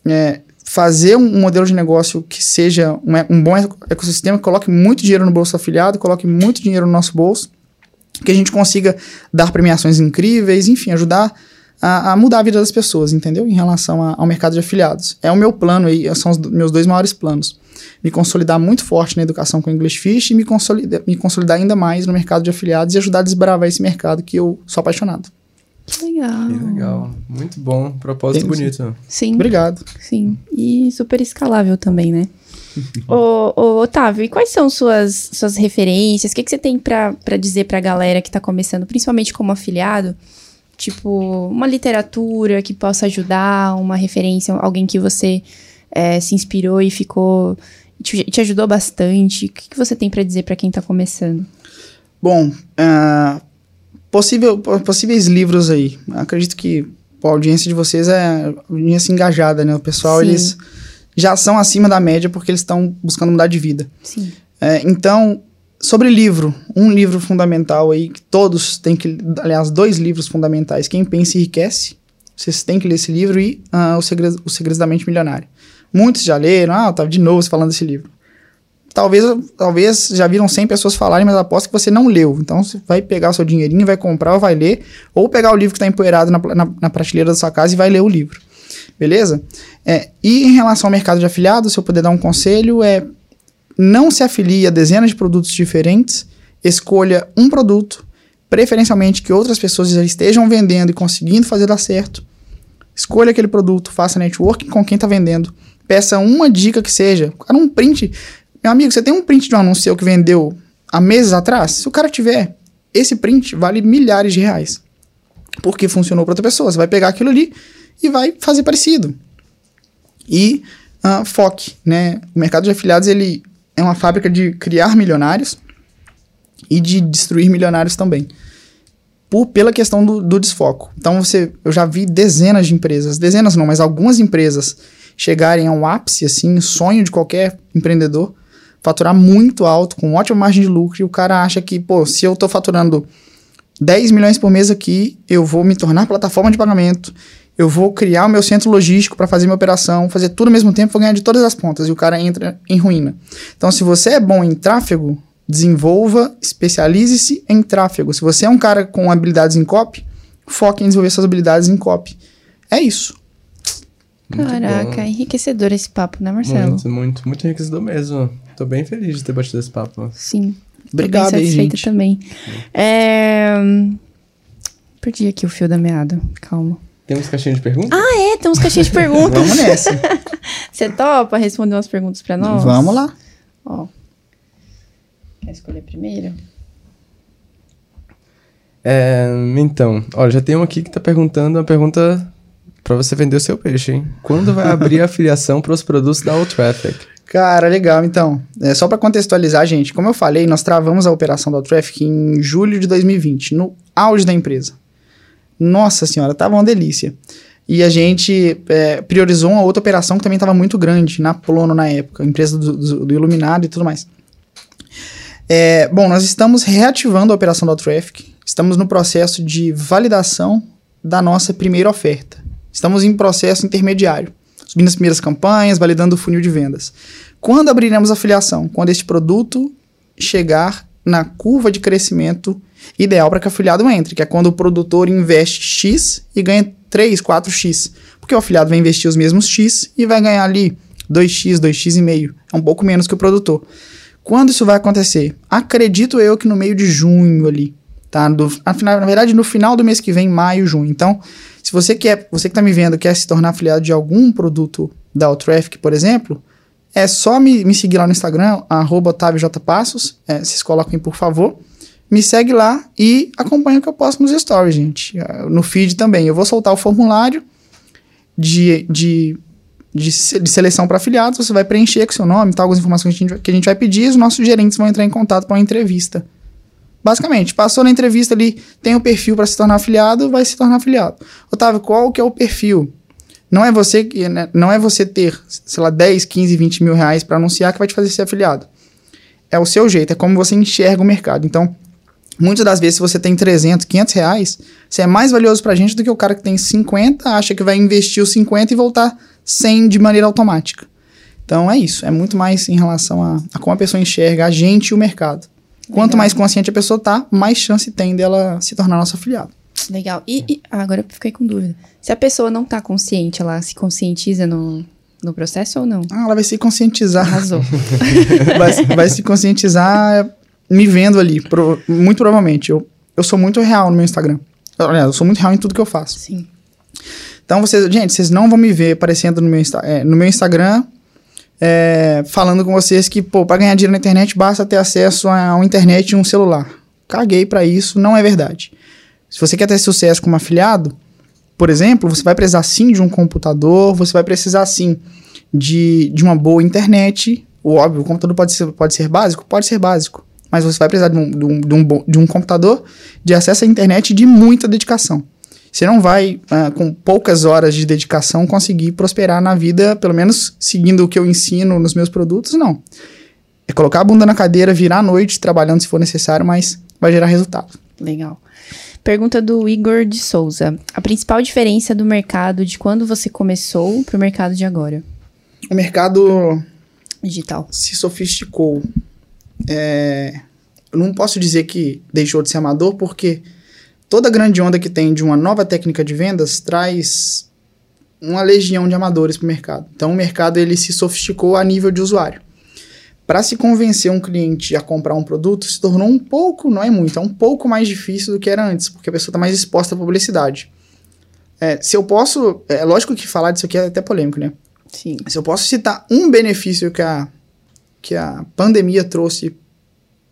é, fazer um modelo de negócio que seja um, um, bom ecossistema, que coloque muito dinheiro no bolso afiliado, coloque muito dinheiro no nosso bolso, que a gente consiga dar premiações incríveis, enfim, ajudar a, a mudar a vida das pessoas, entendeu? Em relação a, ao mercado de afiliados. É o meu plano aí, são os meus dois maiores planos. Me consolidar muito forte na educação com English Fish e me consolidar, me consolidar ainda mais no mercado de afiliados e ajudar a desbravar esse mercado que eu sou apaixonado. Que legal. Que legal. Muito bom. Propósito Tem, bonito. Sim. Obrigado. Sim. E super escalável também, né? [LAUGHS] ô, ô, Otávio, e quais são suas, suas referências? O que, que você tem para dizer pra galera que tá começando, principalmente como afiliado? Tipo, uma literatura que possa ajudar, uma referência, alguém que você é, se inspirou e ficou. Te, te ajudou bastante. O que, que você tem para dizer para quem tá começando? Bom, uh, Possível, possíveis livros aí. Acredito que a audiência de vocês é audiência engajada, né? O pessoal, Sim. eles já são acima da média porque eles estão buscando mudar de vida. Sim. É, então, sobre livro, um livro fundamental aí que todos têm que... Aliás, dois livros fundamentais. Quem Pensa Enriquece. Vocês têm que ler esse livro e uh, Os Segredos, Os Segredos da Mente Milionária. Muitos já leram. Ah, eu tava de novo falando desse livro. Talvez, talvez já viram 100 pessoas falarem, mas aposto que você não leu. Então você vai pegar o seu dinheirinho, vai comprar ou vai ler, ou pegar o livro que está empoeirado na, na, na, prateleira da sua casa e vai ler o livro. Beleza? É, e em relação ao mercado de afiliados, se eu puder dar um conselho, é não se afilie a dezenas de produtos diferentes, escolha um produto, preferencialmente que outras pessoas já estejam vendendo e conseguindo fazer dar certo. Escolha aquele produto, faça networking com quem está vendendo, peça uma dica que seja. Cara, um print. Meu amigo, você tem um print de um anúncio que vendeu há meses atrás? Se o cara tiver, esse print vale milhares de reais. Porque funcionou para outra pessoa. Você vai pegar aquilo ali e vai fazer parecido. E uh, foque, né? O mercado de afiliados, ele é uma fábrica de criar milionários e de destruir milionários também. Por, pela questão do, do desfoco. Então, você, eu já vi dezenas de empresas, dezenas não, mas algumas empresas chegarem ao ápice, assim, sonho de qualquer empreendedor, faturar muito alto, com ótima margem de lucro, e o cara acha que, pô, se eu estou faturando 10 milhões por mês aqui, eu vou me tornar plataforma de pagamento, eu vou criar o meu centro logístico para fazer minha operação, fazer tudo ao mesmo tempo, vou ganhar de todas as pontas, e o cara entra em ruína. Então, se você é bom em tráfego, desenvolva, especialize-se em tráfego. Se você é um cara com habilidades em copy, foque em desenvolver suas habilidades em copy. É isso. Muito Caraca, bom. enriquecedor esse papo, né, Marcelo? Muito, muito, muito enriquecedor mesmo. Tô bem feliz de ter batido esse papo. Sim. Obrigado bem satisfeita aí, também. É... Perdi aqui o fio da meada. Calma. Temos caixinha de perguntas? Ah, é, temos caixinha de perguntas. Vamos nessa. [LAUGHS] Você topa responder umas perguntas pra nós? Vamos lá. Ó. Quer escolher primeiro? É, então, olha, já tem um aqui que tá perguntando uma pergunta para você vender o seu peixe, hein? Quando vai abrir a afiliação para os produtos da All Traffic? Cara, legal. Então, é, só para contextualizar, gente, como eu falei, nós travamos a operação All Traffic em julho de 2020, no auge da empresa. Nossa senhora, tava uma delícia. E a gente é, priorizou uma outra operação que também estava muito grande, na Plono na época, empresa do, do, do Iluminado e tudo mais. É, bom, nós estamos reativando a operação da Traffic, estamos no processo de validação da nossa primeira oferta. Estamos em processo intermediário, subindo as primeiras campanhas, validando o funil de vendas. Quando abriremos a filiação? Quando este produto chegar na curva de crescimento ideal para que o afiliado entre, que é quando o produtor investe X e ganha 3, 4X. Porque o afiliado vai investir os mesmos X e vai ganhar ali 2X, 2X e meio. É um pouco menos que o produtor. Quando isso vai acontecer? Acredito eu que no meio de junho ali, tá? Do, na, na verdade, no final do mês que vem, maio, junho. Então, se você quer, você que está me vendo, quer se tornar afiliado de algum produto da Traffic, por exemplo, é só me, me seguir lá no Instagram, arroba é, vocês coloquem por favor, me segue lá e acompanha o que eu posto nos stories, gente, é, no feed também. Eu vou soltar o formulário de, de, de, de seleção para afiliados, você vai preencher com seu nome, tal, algumas informações que a, gente, que a gente vai pedir, e os nossos gerentes vão entrar em contato para uma entrevista. Basicamente, passou na entrevista ali, tem o um perfil para se tornar afiliado, vai se tornar afiliado. Otávio, qual que é o perfil? Não é você que né, não é você ter, sei lá, 10, 15, 20 mil reais para anunciar que vai te fazer ser afiliado. É o seu jeito, é como você enxerga o mercado. Então, muitas das vezes, se você tem 300, 500 reais, você é mais valioso para a gente do que o cara que tem 50, acha que vai investir os 50 e voltar 100 de maneira automática. Então, é isso. É muito mais em relação a, a como a pessoa enxerga a gente e o mercado. Quanto mais consciente a pessoa tá, mais chance tem dela se tornar nosso afiliado. Legal. E, e ah, agora eu fiquei com dúvida. Se a pessoa não tá consciente, ela se conscientiza no, no processo ou não? Ah, ela vai se conscientizar. Arrasou. [LAUGHS] vai, vai se conscientizar me vendo ali, pro, muito provavelmente. Eu, eu sou muito real no meu Instagram. Aliás, eu sou muito real em tudo que eu faço. Sim. Então, vocês, gente, vocês não vão me ver aparecendo no meu, é, no meu Instagram é, falando com vocês que, pô, para ganhar dinheiro na internet basta ter acesso a uma internet e um celular. Caguei para isso, não é verdade. Se você quer ter sucesso como afiliado, por exemplo, você vai precisar sim de um computador, você vai precisar sim de, de uma boa internet. O óbvio, o computador pode ser, pode ser básico? Pode ser básico. Mas você vai precisar de um, de um, de um, de um computador, de acesso à internet e de muita dedicação. Você não vai, uh, com poucas horas de dedicação, conseguir prosperar na vida, pelo menos seguindo o que eu ensino nos meus produtos, não. É colocar a bunda na cadeira, virar à noite, trabalhando se for necessário, mas vai gerar resultado. Legal. Pergunta do Igor de Souza. A principal diferença do mercado de quando você começou para o mercado de agora? O mercado digital. se sofisticou. É, eu não posso dizer que deixou de ser amador, porque toda grande onda que tem de uma nova técnica de vendas traz uma legião de amadores para o mercado. Então, o mercado ele se sofisticou a nível de usuário. Para se convencer um cliente a comprar um produto, se tornou um pouco, não é muito, é um pouco mais difícil do que era antes, porque a pessoa está mais exposta à publicidade. É, se eu posso, é lógico que falar disso aqui é até polêmico, né? Sim. Se eu posso citar um benefício que a, que a pandemia trouxe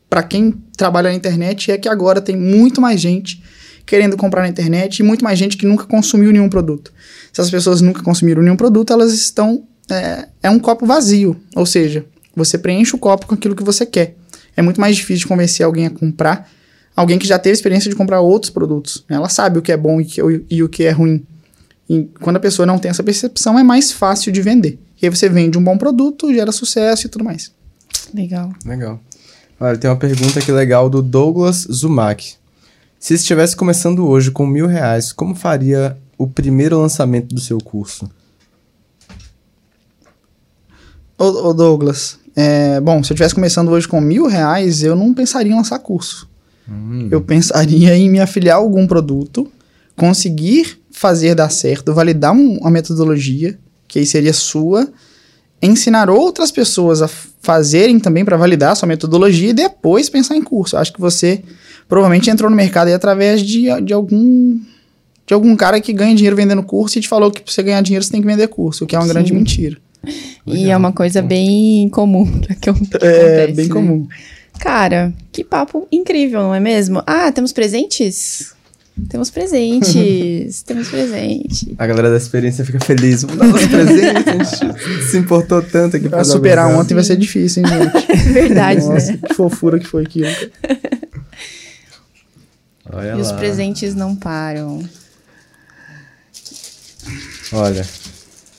para quem trabalha na internet, é que agora tem muito mais gente querendo comprar na internet e muito mais gente que nunca consumiu nenhum produto. Se as pessoas nunca consumiram nenhum produto, elas estão. É, é um copo vazio. Ou seja, você preenche o copo com aquilo que você quer. É muito mais difícil de convencer alguém a comprar alguém que já teve experiência de comprar outros produtos. Ela sabe o que é bom e, que, e o que é ruim. E quando a pessoa não tem essa percepção, é mais fácil de vender. E aí você vende um bom produto, gera sucesso e tudo mais. Legal. Legal. Olha, tem uma pergunta aqui legal do Douglas Zumak. Se estivesse começando hoje com mil reais, como faria o primeiro lançamento do seu curso? Ô, ô Douglas, é, bom, se eu estivesse começando hoje com mil reais, eu não pensaria em lançar curso. Eu pensaria em me afiliar a algum produto, conseguir fazer dar certo, validar um- uma metodologia, que aí seria sua, ensinar outras pessoas a fazerem também para validar a sua metodologia e depois pensar em curso. Eu Acho que você provavelmente entrou no mercado aí através de, de algum de algum cara que ganha dinheiro vendendo curso e te falou que pra você ganhar dinheiro você tem que vender curso, o que é uma Sim. grande mentira. E é uma coisa bem comum [LAUGHS] que, que É acontece, bem né? comum. Cara, que papo incrível, não é mesmo? Ah, temos presentes? Temos presentes, [LAUGHS] temos presente. A galera da experiência fica feliz. Vamos dar os presentes. A gente [LAUGHS] se importou tanto aqui Pra superar ontem vai ser difícil, hein, gente? É verdade, Nossa, né? que fofura que foi aquilo. Olha E os lá. presentes não param. Olha,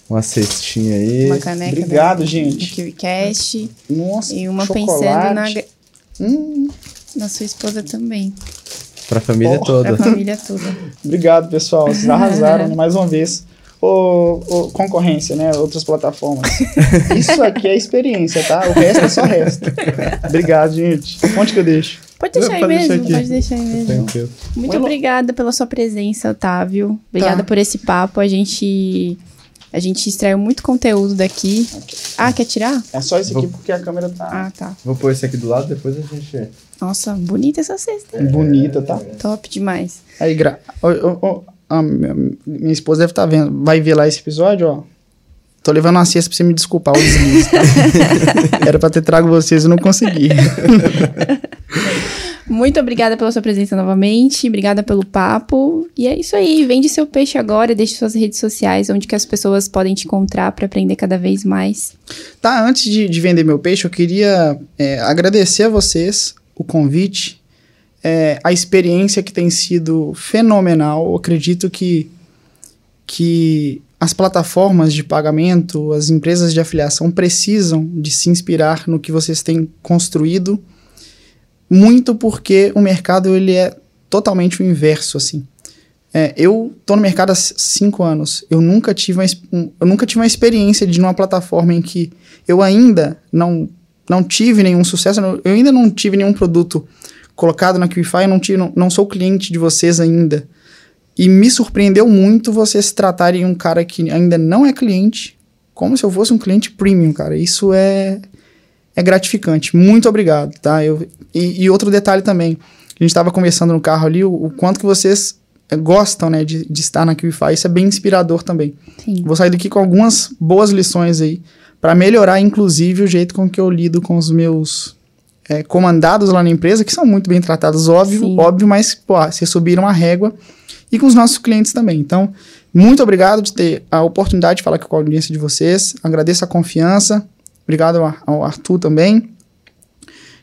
uma cestinha aí. Uma caneca Obrigado, da- gente. KiwiCast Nossa, e uma chocolate. pensando na, Hum, na sua esposa também. Pra família Oh. toda. Pra família [LAUGHS] toda. obrigado, pessoal. Vocês arrasaram [LAUGHS] mais uma vez. Ô, ô, concorrência, né? Outras plataformas. [LAUGHS] Isso aqui é experiência, tá? O resto é só resto. Obrigado, gente. Onde que eu deixo? Pode deixar aí Pode deixar mesmo, aqui. pode deixar aí mesmo. Tranquilo. Muito obrigada pela sua presença, Otávio. Obrigada Tá. por esse papo. A gente a gente extraiu muito conteúdo daqui. Ah, quer tirar? É só isso aqui Vou- porque a câmera tá Ah, tá. Vou pôr esse aqui do lado, depois a gente. Nossa, bonita essa cesta. hein? bonita, tá? Top demais. Aí, gra... ô, ô, a minha, minha esposa deve estar vendo. Vai ver lá esse episódio, ó. Tô levando uma cesta pra você me desculpar, o deslize, tá? [LAUGHS] Era pra ter trago vocês e não consegui. [LAUGHS] Muito obrigada pela sua presença novamente. Obrigada pelo papo. E é isso aí. Vende seu peixe agora. Deixe suas redes sociais, onde que as pessoas podem te encontrar para aprender cada vez mais. Tá, antes de, de vender meu peixe, eu queria é, agradecer a vocês o convite, é, a experiência que tem sido fenomenal. Eu acredito que, que as plataformas de pagamento, as empresas de afiliação precisam de se inspirar no que vocês têm construído, muito porque o mercado ele é totalmente o inverso, assim. É, eu tô no mercado há cinco anos. Eu nunca tive uma, um- eu nunca tive uma experiência de numa plataforma em que eu ainda não, não tive nenhum sucesso. eu ainda não tive nenhum produto colocado na QIFI. Eu não, tive, não, não sou cliente de vocês ainda. E me surpreendeu muito vocês tratarem um cara que ainda não é cliente como se eu fosse um cliente premium, cara. Isso é, é gratificante. Muito obrigado, tá? Eu, e, e outro detalhe também. A gente estava conversando no carro ali, o, o quanto que vocês eh, gostam, né, de, de estar na QIFI. Isso é bem inspirador também. Sim. Vou sair daqui com algumas boas lições aí para melhorar, inclusive, o jeito com que eu lido com os meus eh, comandados lá na empresa, que são muito bem tratados, óbvio, Sim. óbvio, mas pô, vocês subiram a régua e com os nossos clientes também. Então, muito obrigado de ter a oportunidade de falar com a audiência de vocês. Agradeço a confiança. Obrigado ao, Arthur também.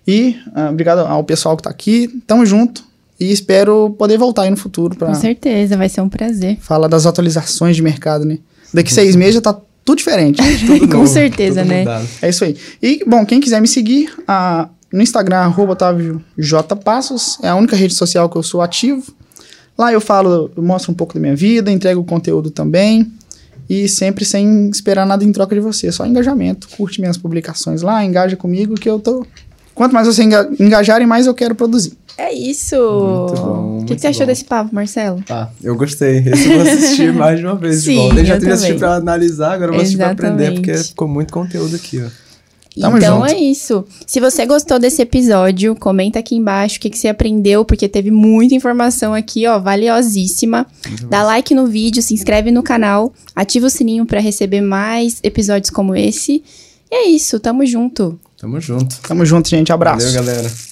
E ah, obrigado ao pessoal que está aqui. Tamo junto. E espero poder voltar aí no futuro para Com certeza, vai ser um prazer. falar das atualizações de mercado, né? Daqui seis meses já tá tudo diferente. [LAUGHS] Com Novo, certeza, tudo né? mudado. é isso aí. E, bom, quem quiser me seguir, ah, no Instagram, arroba Otávio J. Passos, é a única rede social que eu sou ativo. Lá eu falo, eu mostro um pouco da minha vida, entrego conteúdo também. E sempre sem esperar nada em troca de você, só engajamento. Curte minhas publicações lá, engaja comigo que eu tô. Quanto mais você enga engajarem, mais eu quero produzir. É isso! Bom, O que, que você achou bom. desse papo, Marcelo? Ah, eu gostei. Esse eu vou assistir [LAUGHS] mais de uma vez Sim, de volta. Eu já eu tive assistido pra analisar, agora eu vou assistir pra aprender, porque Exatamente. ficou muito conteúdo aqui, ó. Tamo então junto. é isso. Se você gostou desse episódio, comenta aqui embaixo o que, que você aprendeu, porque teve muita informação aqui, ó, valiosíssima. Dá like no vídeo, se inscreve no canal, ativa o sininho pra receber mais episódios como esse. E é isso, tamo junto. Tamo junto. Tamo junto, gente. Abraço. Valeu, galera.